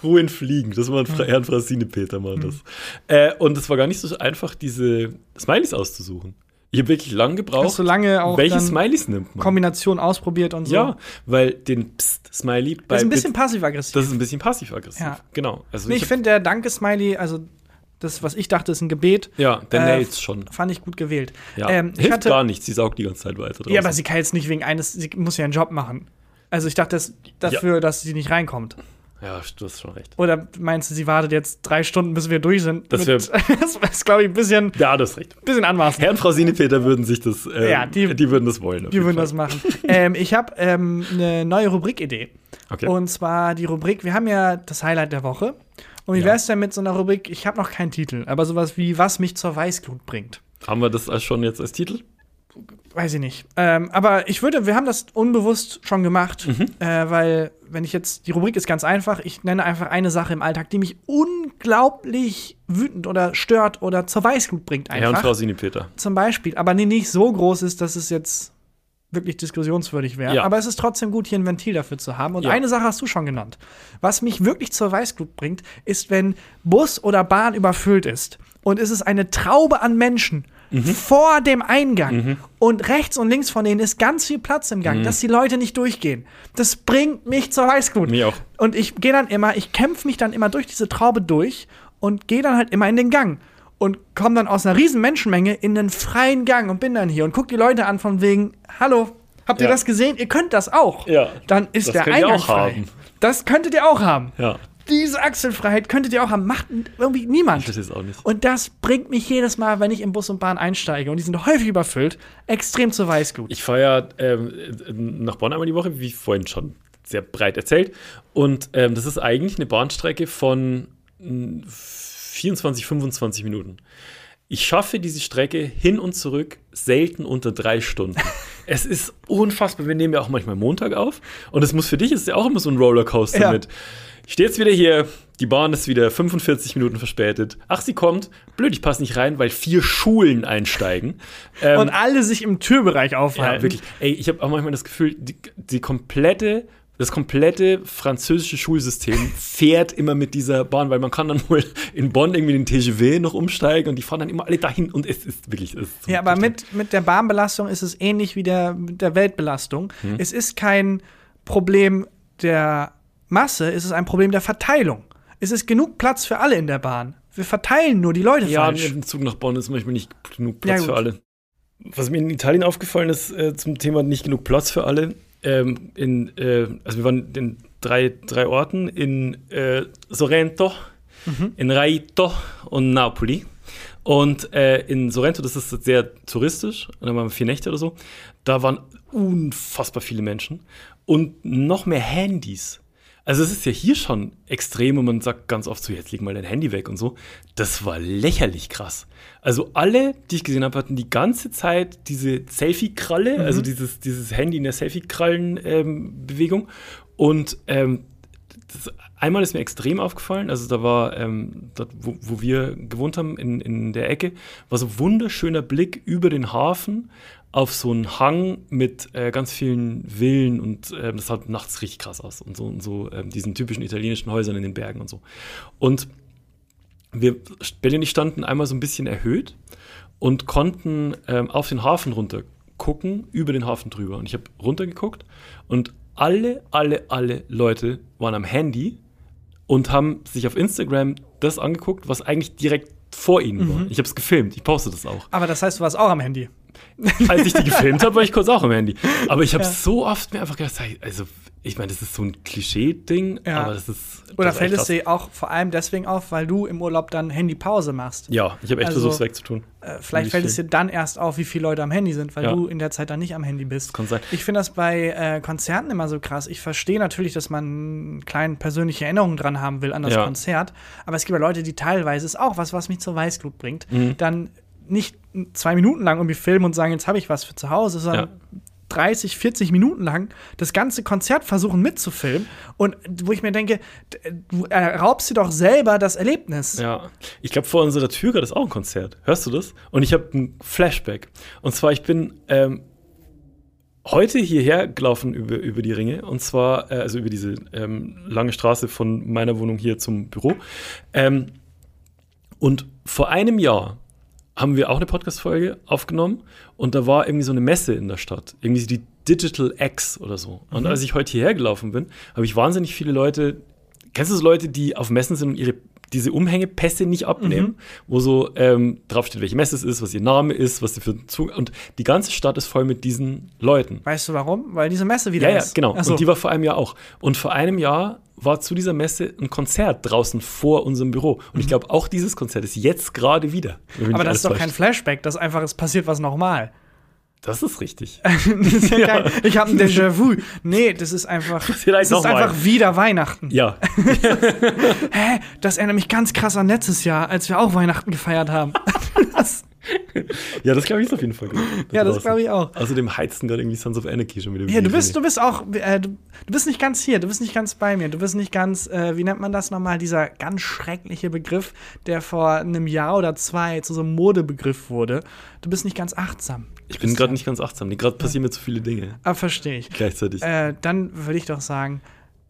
Speaker 3: Ruhe in Fliegen. Das war ein Fra Herrn Frasine Peter, war das. Äh, und es war gar nicht so einfach, diese Smileys auszusuchen. Ich habe wirklich lang gebraucht.
Speaker 2: Hast du lange auch
Speaker 3: welche Smileys nimmt man?
Speaker 2: Kombination ausprobiert und so.
Speaker 3: Ja, weil den Psst-Smiley bei
Speaker 2: Das ist ein bisschen passiv-aggressiv.
Speaker 3: das ist ein bisschen passiv-aggressiv.
Speaker 2: Ja.
Speaker 3: Genau. Also
Speaker 2: Nee, ich
Speaker 3: hab-
Speaker 2: finde, der Danke-Smiley, also das, was ich dachte, ist ein Gebet,
Speaker 3: ja, der
Speaker 2: äh,
Speaker 3: nailt's schon.
Speaker 2: fand ich gut gewählt.
Speaker 3: Ja.
Speaker 2: Ähm,
Speaker 3: Hilft
Speaker 2: hatte,
Speaker 3: gar nichts, sie saugt die ganze Zeit weiter draußen.
Speaker 2: Ja, aber sie kann jetzt nicht wegen eines, sie muss ja einen Job machen. Also ich dachte das dafür, dass sie nicht reinkommt.
Speaker 3: ja, du hast schon recht.
Speaker 2: Oder meinst du, sie wartet jetzt drei Stunden, bis wir durch sind?
Speaker 3: Das
Speaker 2: das ist, glaube ich, ein bisschen,
Speaker 3: Ja, das ist recht.
Speaker 2: bisschen anmaßend.
Speaker 3: Herr und Frau Sinepeter würden sich das, äh,
Speaker 2: Ja, die-
Speaker 3: die, würden das wollen.
Speaker 2: Die würden
Speaker 3: Fall.
Speaker 2: das machen. ähm, ich habe ähm, eine neue Rubrikidee.
Speaker 3: Okay.
Speaker 2: Und zwar die Rubrik, wir haben ja das Highlight der Woche. Und wie
Speaker 3: Ja.
Speaker 2: wäre es denn mit so einer Rubrik, ich habe noch keinen Titel, aber sowas wie, was mich zur Weißglut bringt?
Speaker 3: Haben wir das als schon jetzt als Titel?
Speaker 2: Weiß ich nicht. Ähm, aber ich würde, wir haben das unbewusst schon gemacht,
Speaker 3: Mhm.
Speaker 2: äh, weil, wenn ich jetzt, die Rubrik ist ganz einfach, ich nenne einfach eine Sache im Alltag, die mich unglaublich wütend oder stört oder zur Weißglut bringt
Speaker 3: Herr und
Speaker 2: einfach.
Speaker 3: Frau Sinepeter.
Speaker 2: Zum Beispiel, aber nee, nicht so groß ist, dass es jetzt wirklich diskussionswürdig wäre.
Speaker 3: Ja.
Speaker 2: Aber es ist trotzdem gut, hier ein Ventil dafür zu haben. Und
Speaker 3: Ja.
Speaker 2: eine Sache hast du schon genannt. Was mich wirklich zur Weißglut bringt, ist, wenn Bus oder Bahn überfüllt ist und es ist eine Traube an Menschen
Speaker 3: Mhm.
Speaker 2: vor dem Eingang und rechts und links von denen ist ganz viel Platz im Gang, dass die Leute nicht durchgehen. Das bringt mich zur Weißglut.
Speaker 3: Mhm. Mir auch.
Speaker 2: Und ich gehe dann immer, ich kämpfe mich dann immer durch diese Traube durch und gehe dann halt immer in den Gang und komme dann aus einer riesen Menschenmenge in einen freien Gang und bin dann hier und guck die Leute an von wegen, hallo, habt ihr
Speaker 3: Ja.
Speaker 2: das gesehen? Ihr könnt das auch.
Speaker 3: Ja.
Speaker 2: Dann ist
Speaker 3: Das
Speaker 2: der
Speaker 3: könnt ihr
Speaker 2: Eingang
Speaker 3: auch
Speaker 2: frei.
Speaker 3: haben.
Speaker 2: Das könntet ihr auch haben.
Speaker 3: Ja.
Speaker 2: Diese Achselfreiheit könntet ihr auch haben. Macht irgendwie niemand.
Speaker 3: Verstehe es auch nicht.
Speaker 2: Und das bringt mich jedes Mal, wenn ich in Bus und Bahn einsteige und die sind häufig überfüllt, extrem zur Weißglut.
Speaker 3: Ich fahre ja ähm, nach Bonn einmal die Woche, wie vorhin schon sehr breit erzählt. Und ähm, das ist eigentlich eine Bahnstrecke von mm, 24, 25 Minuten. Ich schaffe diese Strecke hin und zurück selten unter drei Stunden. es ist unfassbar. Wir nehmen ja auch manchmal Montag auf. Und es muss für dich ist ja auch immer so ein Rollercoaster
Speaker 2: Ja.
Speaker 3: mit. Ich stehe jetzt wieder hier, die Bahn ist wieder 45 Minuten verspätet. Ach, sie kommt. Blöd, ich passe nicht rein, weil vier Schulen einsteigen. Ähm,
Speaker 2: und alle sich im Türbereich aufhalten.
Speaker 3: ja, wirklich. Ey, ich habe auch manchmal das Gefühl, die, die komplette, das komplette französische Schulsystem fährt immer mit dieser Bahn, weil man kann dann wohl in Bonn irgendwie den TGV noch umsteigen und die fahren dann immer alle dahin und es ist wirklich. Es ist so
Speaker 2: Ja, aber mit, mit der Bahnbelastung ist es ähnlich wie der, mit der Weltbelastung.
Speaker 3: Hm.
Speaker 2: Es ist kein Problem der Masse, es ist ein Problem der Verteilung. Es ist genug Platz für alle in der Bahn. Wir verteilen nur die Leute
Speaker 3: Ja,
Speaker 2: falsch.
Speaker 3: im Zug nach Bonn ist manchmal nicht genug Platz
Speaker 2: Ja,
Speaker 3: für alle. Was mir in Italien aufgefallen ist äh, zum Thema nicht genug Platz für alle, ähm, in, äh, also wir waren in drei, drei Orten, in äh, Sorrento,
Speaker 2: Mhm.
Speaker 3: in Raito und Napoli. Und äh, in Sorrento, das ist sehr touristisch, da waren wir vier Nächte oder so, da waren unfassbar viele Menschen und noch mehr Handys. Also es ist ja hier schon extrem und man sagt ganz oft so, jetzt leg mal dein Handy weg und so. Das war lächerlich krass. Also alle, die ich gesehen habe, hatten die ganze Zeit diese Selfie-Kralle, also dieses, dieses Handy in der Selfie-Krallen-Bewegung. und ähm, das, einmal ist mir extrem aufgefallen, also da war, ähm, dort, wo, wo wir gewohnt haben, in, in der Ecke, war so ein wunderschöner Blick über den Hafen auf so einen Hang mit äh, ganz vielen Villen und ähm, das sah nachts richtig krass aus und so, und so ähm, diesen typischen italienischen Häusern in den Bergen und so. Und wir, Belly und ich standen einmal so ein bisschen erhöht und konnten ähm, auf den Hafen runter gucken, über den Hafen drüber. Und ich habe runtergeguckt und alle, alle, alle Leute waren am Handy und haben sich auf Instagram das angeguckt, was eigentlich direkt vor ihnen war. Ich habe es gefilmt, ich poste das auch.
Speaker 2: Aber das heißt, du warst auch am Handy.
Speaker 3: Als ich die gefilmt habe, war ich kurz auch am Handy. Aber ich habe so oft mir einfach gedacht, also ich meine, das ist so ein Klischee-Ding,
Speaker 2: Ja.
Speaker 3: aber das ist.
Speaker 2: Oder
Speaker 3: das
Speaker 2: fällt es dir auch vor allem deswegen auf, weil du im Urlaub dann Handypause machst?
Speaker 3: Ja, ich habe echt
Speaker 2: Also,
Speaker 3: versucht, es wegzutun.
Speaker 2: Äh, vielleicht
Speaker 3: Nicht
Speaker 2: fällt es dir dann erst auf, wie viele Leute am Handy sind, weil
Speaker 3: Ja.
Speaker 2: du in der Zeit dann nicht am Handy bist.
Speaker 3: Kann sein.
Speaker 2: Ich finde das bei äh, Konzerten immer so krass. Ich verstehe natürlich, dass man eine kleine persönliche Erinnerung dran haben will an das
Speaker 3: Ja.
Speaker 2: Konzert, aber es gibt ja Leute, die teilweise ist auch was, was mich zur Weißglut bringt,
Speaker 3: Mhm.
Speaker 2: dann nicht zwei Minuten lang irgendwie filmen und sagen, jetzt habe ich was für zu Hause, sondern 30, 40 Minuten lang das ganze Konzert versuchen mitzufilmen und wo ich mir denke, du raubst dir doch selber das Erlebnis.
Speaker 3: Ja, ich glaube, vor unserer Tür gerade ist auch ein Konzert. Hörst du das? Und ich habe ein Flashback. Und zwar, ich bin ähm, heute hierher gelaufen über, über die Ringe. Und zwar, äh, also über diese ähm, lange Straße von meiner Wohnung hier zum Büro. Ähm, und vor einem Jahr haben wir auch eine Podcast-Folge aufgenommen und da war irgendwie so eine Messe in der Stadt. Irgendwie die Digital X oder so. Und als ich heute hierher gelaufen bin, habe ich wahnsinnig viele Leute. Kennst du so Leute, die auf Messen sind und ihre diese Umhängepässe nicht abnehmen, wo so ähm, draufsteht, welche Messe es ist, was ihr Name ist, was sie für Zug und die ganze Stadt ist voll mit diesen Leuten.
Speaker 2: Weißt du warum? Weil diese Messe wieder
Speaker 3: Ja, ja,
Speaker 2: ist.
Speaker 3: genau.
Speaker 2: Ach so.
Speaker 3: Und die war vor einem Jahr auch. Und vor einem Jahr war zu dieser Messe ein Konzert draußen vor unserem Büro. Und ich glaube, auch dieses Konzert ist jetzt gerade wieder.
Speaker 2: Mhm. aber das ist doch
Speaker 3: alles
Speaker 2: kein
Speaker 3: täuscht.
Speaker 2: Flashback, das ist einfach, es passiert was nochmal.
Speaker 3: Das ist richtig.
Speaker 2: Das ist ja kein, ich habe ein Déjà-vu. Nee, das ist einfach, das ist einfach wieder Weihnachten.
Speaker 3: Ja,
Speaker 2: Hä? Das erinnert mich ganz krass an letztes Jahr, als wir auch Weihnachten gefeiert haben. das,
Speaker 3: ja, das glaube ich ist auf jeden Fall. gut.
Speaker 2: ja, das glaube ich auch.
Speaker 3: Außerdem heizen gerade irgendwie Sons of Anarchy schon wieder.
Speaker 2: Ja, du bist, du bist auch, äh, du, du bist nicht ganz hier, du bist nicht ganz bei mir, du bist nicht ganz, äh, wie nennt man das nochmal, dieser ganz schreckliche Begriff, der vor einem Jahr oder zwei zu so einem Modebegriff wurde. Du bist nicht ganz achtsam.
Speaker 3: Ich bin gerade nicht ganz achtsam. Gerade passieren mir zu viele Dinge
Speaker 2: Aber verstehe ich.
Speaker 3: gleichzeitig.
Speaker 2: Äh, dann würde ich doch sagen,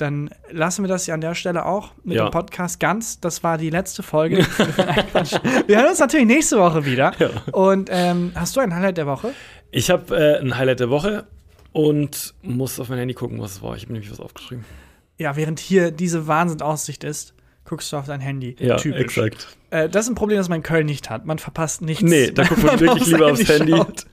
Speaker 2: dann lassen wir das ja an der Stelle auch mit
Speaker 3: Ja.
Speaker 2: dem Podcast ganz. Das war die letzte Folge. Wir hören uns natürlich nächste Woche wieder.
Speaker 3: Ja.
Speaker 2: Und ähm, hast du ein Highlight der Woche?
Speaker 3: Ich habe äh, ein Highlight der Woche und muss auf mein Handy gucken, was es war. Ich habe nämlich was aufgeschrieben.
Speaker 2: Ja, während hier diese Wahnsinnsaussicht ist, guckst du auf dein Handy.
Speaker 3: Ja,
Speaker 2: Typisch.
Speaker 3: exakt.
Speaker 2: Äh, das ist ein Problem, das man in Köln nicht hat. Man verpasst nichts.
Speaker 3: Nee, da guckt man wirklich lieber aufs Handy.
Speaker 2: schaut.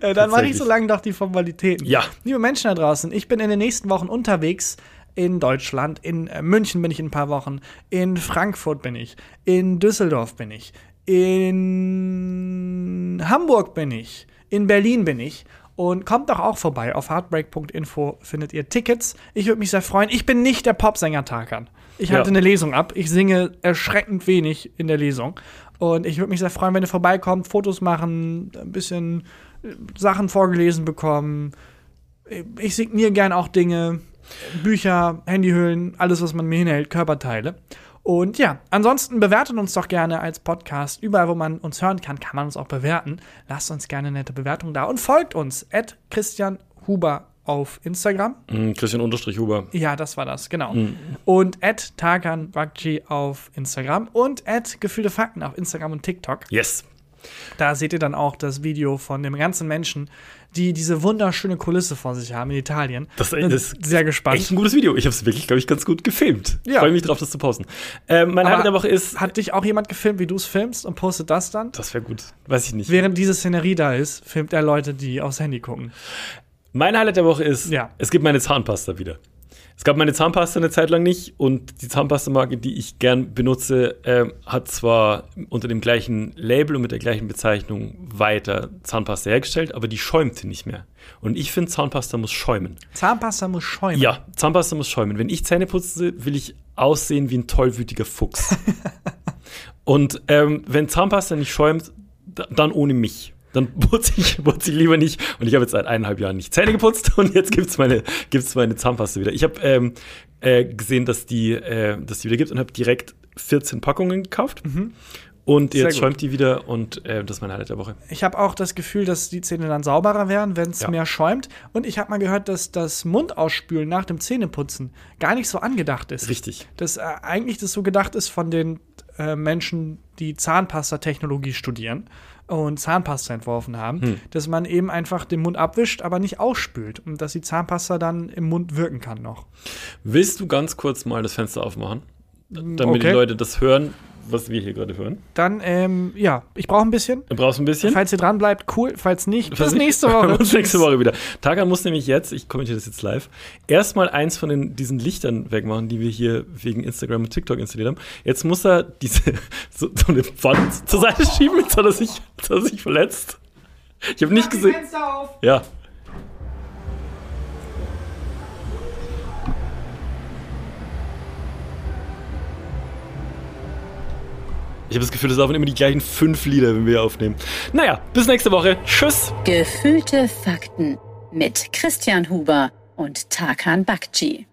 Speaker 2: Äh, dann mache ich so lange doch die Formalitäten.
Speaker 3: Ja.
Speaker 2: Liebe Menschen da draußen, ich bin in den nächsten Wochen unterwegs in Deutschland. In äh, München bin ich in ein paar Wochen. In Frankfurt bin ich. In Düsseldorf bin ich. In Hamburg bin ich. In Berlin bin ich. Und kommt doch auch vorbei. Auf heartbreak.info findet ihr Tickets. Ich würde mich sehr freuen. Ich bin nicht der Popsänger Tarkan. Ich
Speaker 3: Ja.
Speaker 2: halte eine Lesung ab. Ich singe erschreckend wenig in der Lesung. Und ich würde mich sehr freuen, wenn ihr vorbeikommt, Fotos machen, ein bisschen Sachen vorgelesen bekommen. Ich signiere gern auch Dinge, Bücher, Handyhüllen, alles, was man mir hinhält, Körperteile. Und ja, ansonsten bewertet uns doch gerne als Podcast. Überall, wo man uns hören kann, kann man uns auch bewerten. Lasst uns gerne eine nette Bewertung da und folgt uns. At Christian Huber auf Instagram.
Speaker 3: Mm, Christian Unterstrich Huber.
Speaker 2: Ja, das war das, genau. Und at Tarkan Bakci auf Instagram und at Gefühlte Fakten auf Instagram und TikTok.
Speaker 3: Yes.
Speaker 2: Da seht ihr dann auch das Video von dem ganzen Menschen, die diese wunderschöne Kulisse vor sich haben in Italien.
Speaker 3: Das, das
Speaker 2: sehr gespannt.
Speaker 3: echt ein gutes Video. Ich habe es wirklich, glaube ich, ganz gut gefilmt.
Speaker 2: Ja.
Speaker 3: Freue mich drauf, das zu posten. Ähm, mein Highlight der Woche ist.
Speaker 2: Hat dich auch jemand gefilmt, wie du es filmst und postet das dann?
Speaker 3: Das wäre gut. Weiß ich nicht.
Speaker 2: Während diese Szenerie da ist, filmt er Leute, die aufs Handy gucken.
Speaker 3: Mein Highlight der Woche ist,
Speaker 2: Ja.
Speaker 3: es gibt meine Zahnpasta wieder. Es gab meine Zahnpasta eine Zeit lang nicht und die Zahnpasta-Marke, die ich gern benutze, ähm, hat zwar unter dem gleichen Label und mit der gleichen Bezeichnung weiter Zahnpasta hergestellt, aber die schäumte nicht mehr. Und ich finde, Zahnpasta muss schäumen.
Speaker 2: Zahnpasta muss schäumen.
Speaker 3: Ja, Zahnpasta muss schäumen. Wenn ich Zähne putze, will ich aussehen wie ein tollwütiger Fuchs. und ähm, wenn Zahnpasta nicht schäumt, da- dann ohne mich. Dann putze ich, putze ich lieber nicht. Und ich habe jetzt seit eineinhalb Jahren nicht Zähne geputzt und jetzt gibt's meine, gibt's meine Zahnpasta wieder. Ich habe ähm, äh, gesehen, dass die, äh, dass die wieder gibt und habe direkt 14 Packungen gekauft. Und
Speaker 2: Sehr
Speaker 3: jetzt
Speaker 2: gut.
Speaker 3: schäumt die wieder und äh, das ist mein Highlight der Woche.
Speaker 2: Ich habe auch das Gefühl, dass die Zähne dann sauberer werden, wenn es
Speaker 3: Ja.
Speaker 2: mehr schäumt. Und ich habe mal gehört, dass das Mundausspülen nach dem Zähneputzen gar nicht so angedacht ist.
Speaker 3: Richtig.
Speaker 2: Dass äh, eigentlich das so gedacht ist von den äh, Menschen, die Zahnpasta-Technologie studieren und Zahnpasta entworfen haben,
Speaker 3: Hm.
Speaker 2: dass man eben einfach den Mund abwischt, aber nicht ausspült und dass die Zahnpasta dann im Mund wirken kann noch.
Speaker 3: Willst du ganz kurz mal das Fenster aufmachen? Damit
Speaker 2: okay.
Speaker 3: die Leute das hören, was wir hier gerade hören.
Speaker 2: Dann, ähm, ja, ich brauche ein bisschen.
Speaker 3: Du brauchst ein bisschen.
Speaker 2: Falls ihr dran bleibt, cool. Falls nicht,
Speaker 3: Falls
Speaker 2: bis
Speaker 3: nicht,
Speaker 2: nächste Woche.
Speaker 3: uns nächste Woche wieder. Tagan muss nämlich jetzt, ich kommentiere das jetzt live, erstmal eins von den, diesen Lichtern wegmachen, die wir hier wegen Instagram und TikTok installiert haben. Jetzt muss er diese, so, so eine Wand zur Seite schieben, jetzt hat er sich, jetzt hat er sich verletzt. Ich habe nicht gesehen.
Speaker 2: Fenster auf.
Speaker 3: Ja. Ich habe das Gefühl, das laufen immer die gleichen fünf Lieder, wenn wir aufnehmen. Naja, bis nächste Woche. Tschüss.
Speaker 1: Gefühlte Fakten mit Christian Huber und Tarkan Bakci.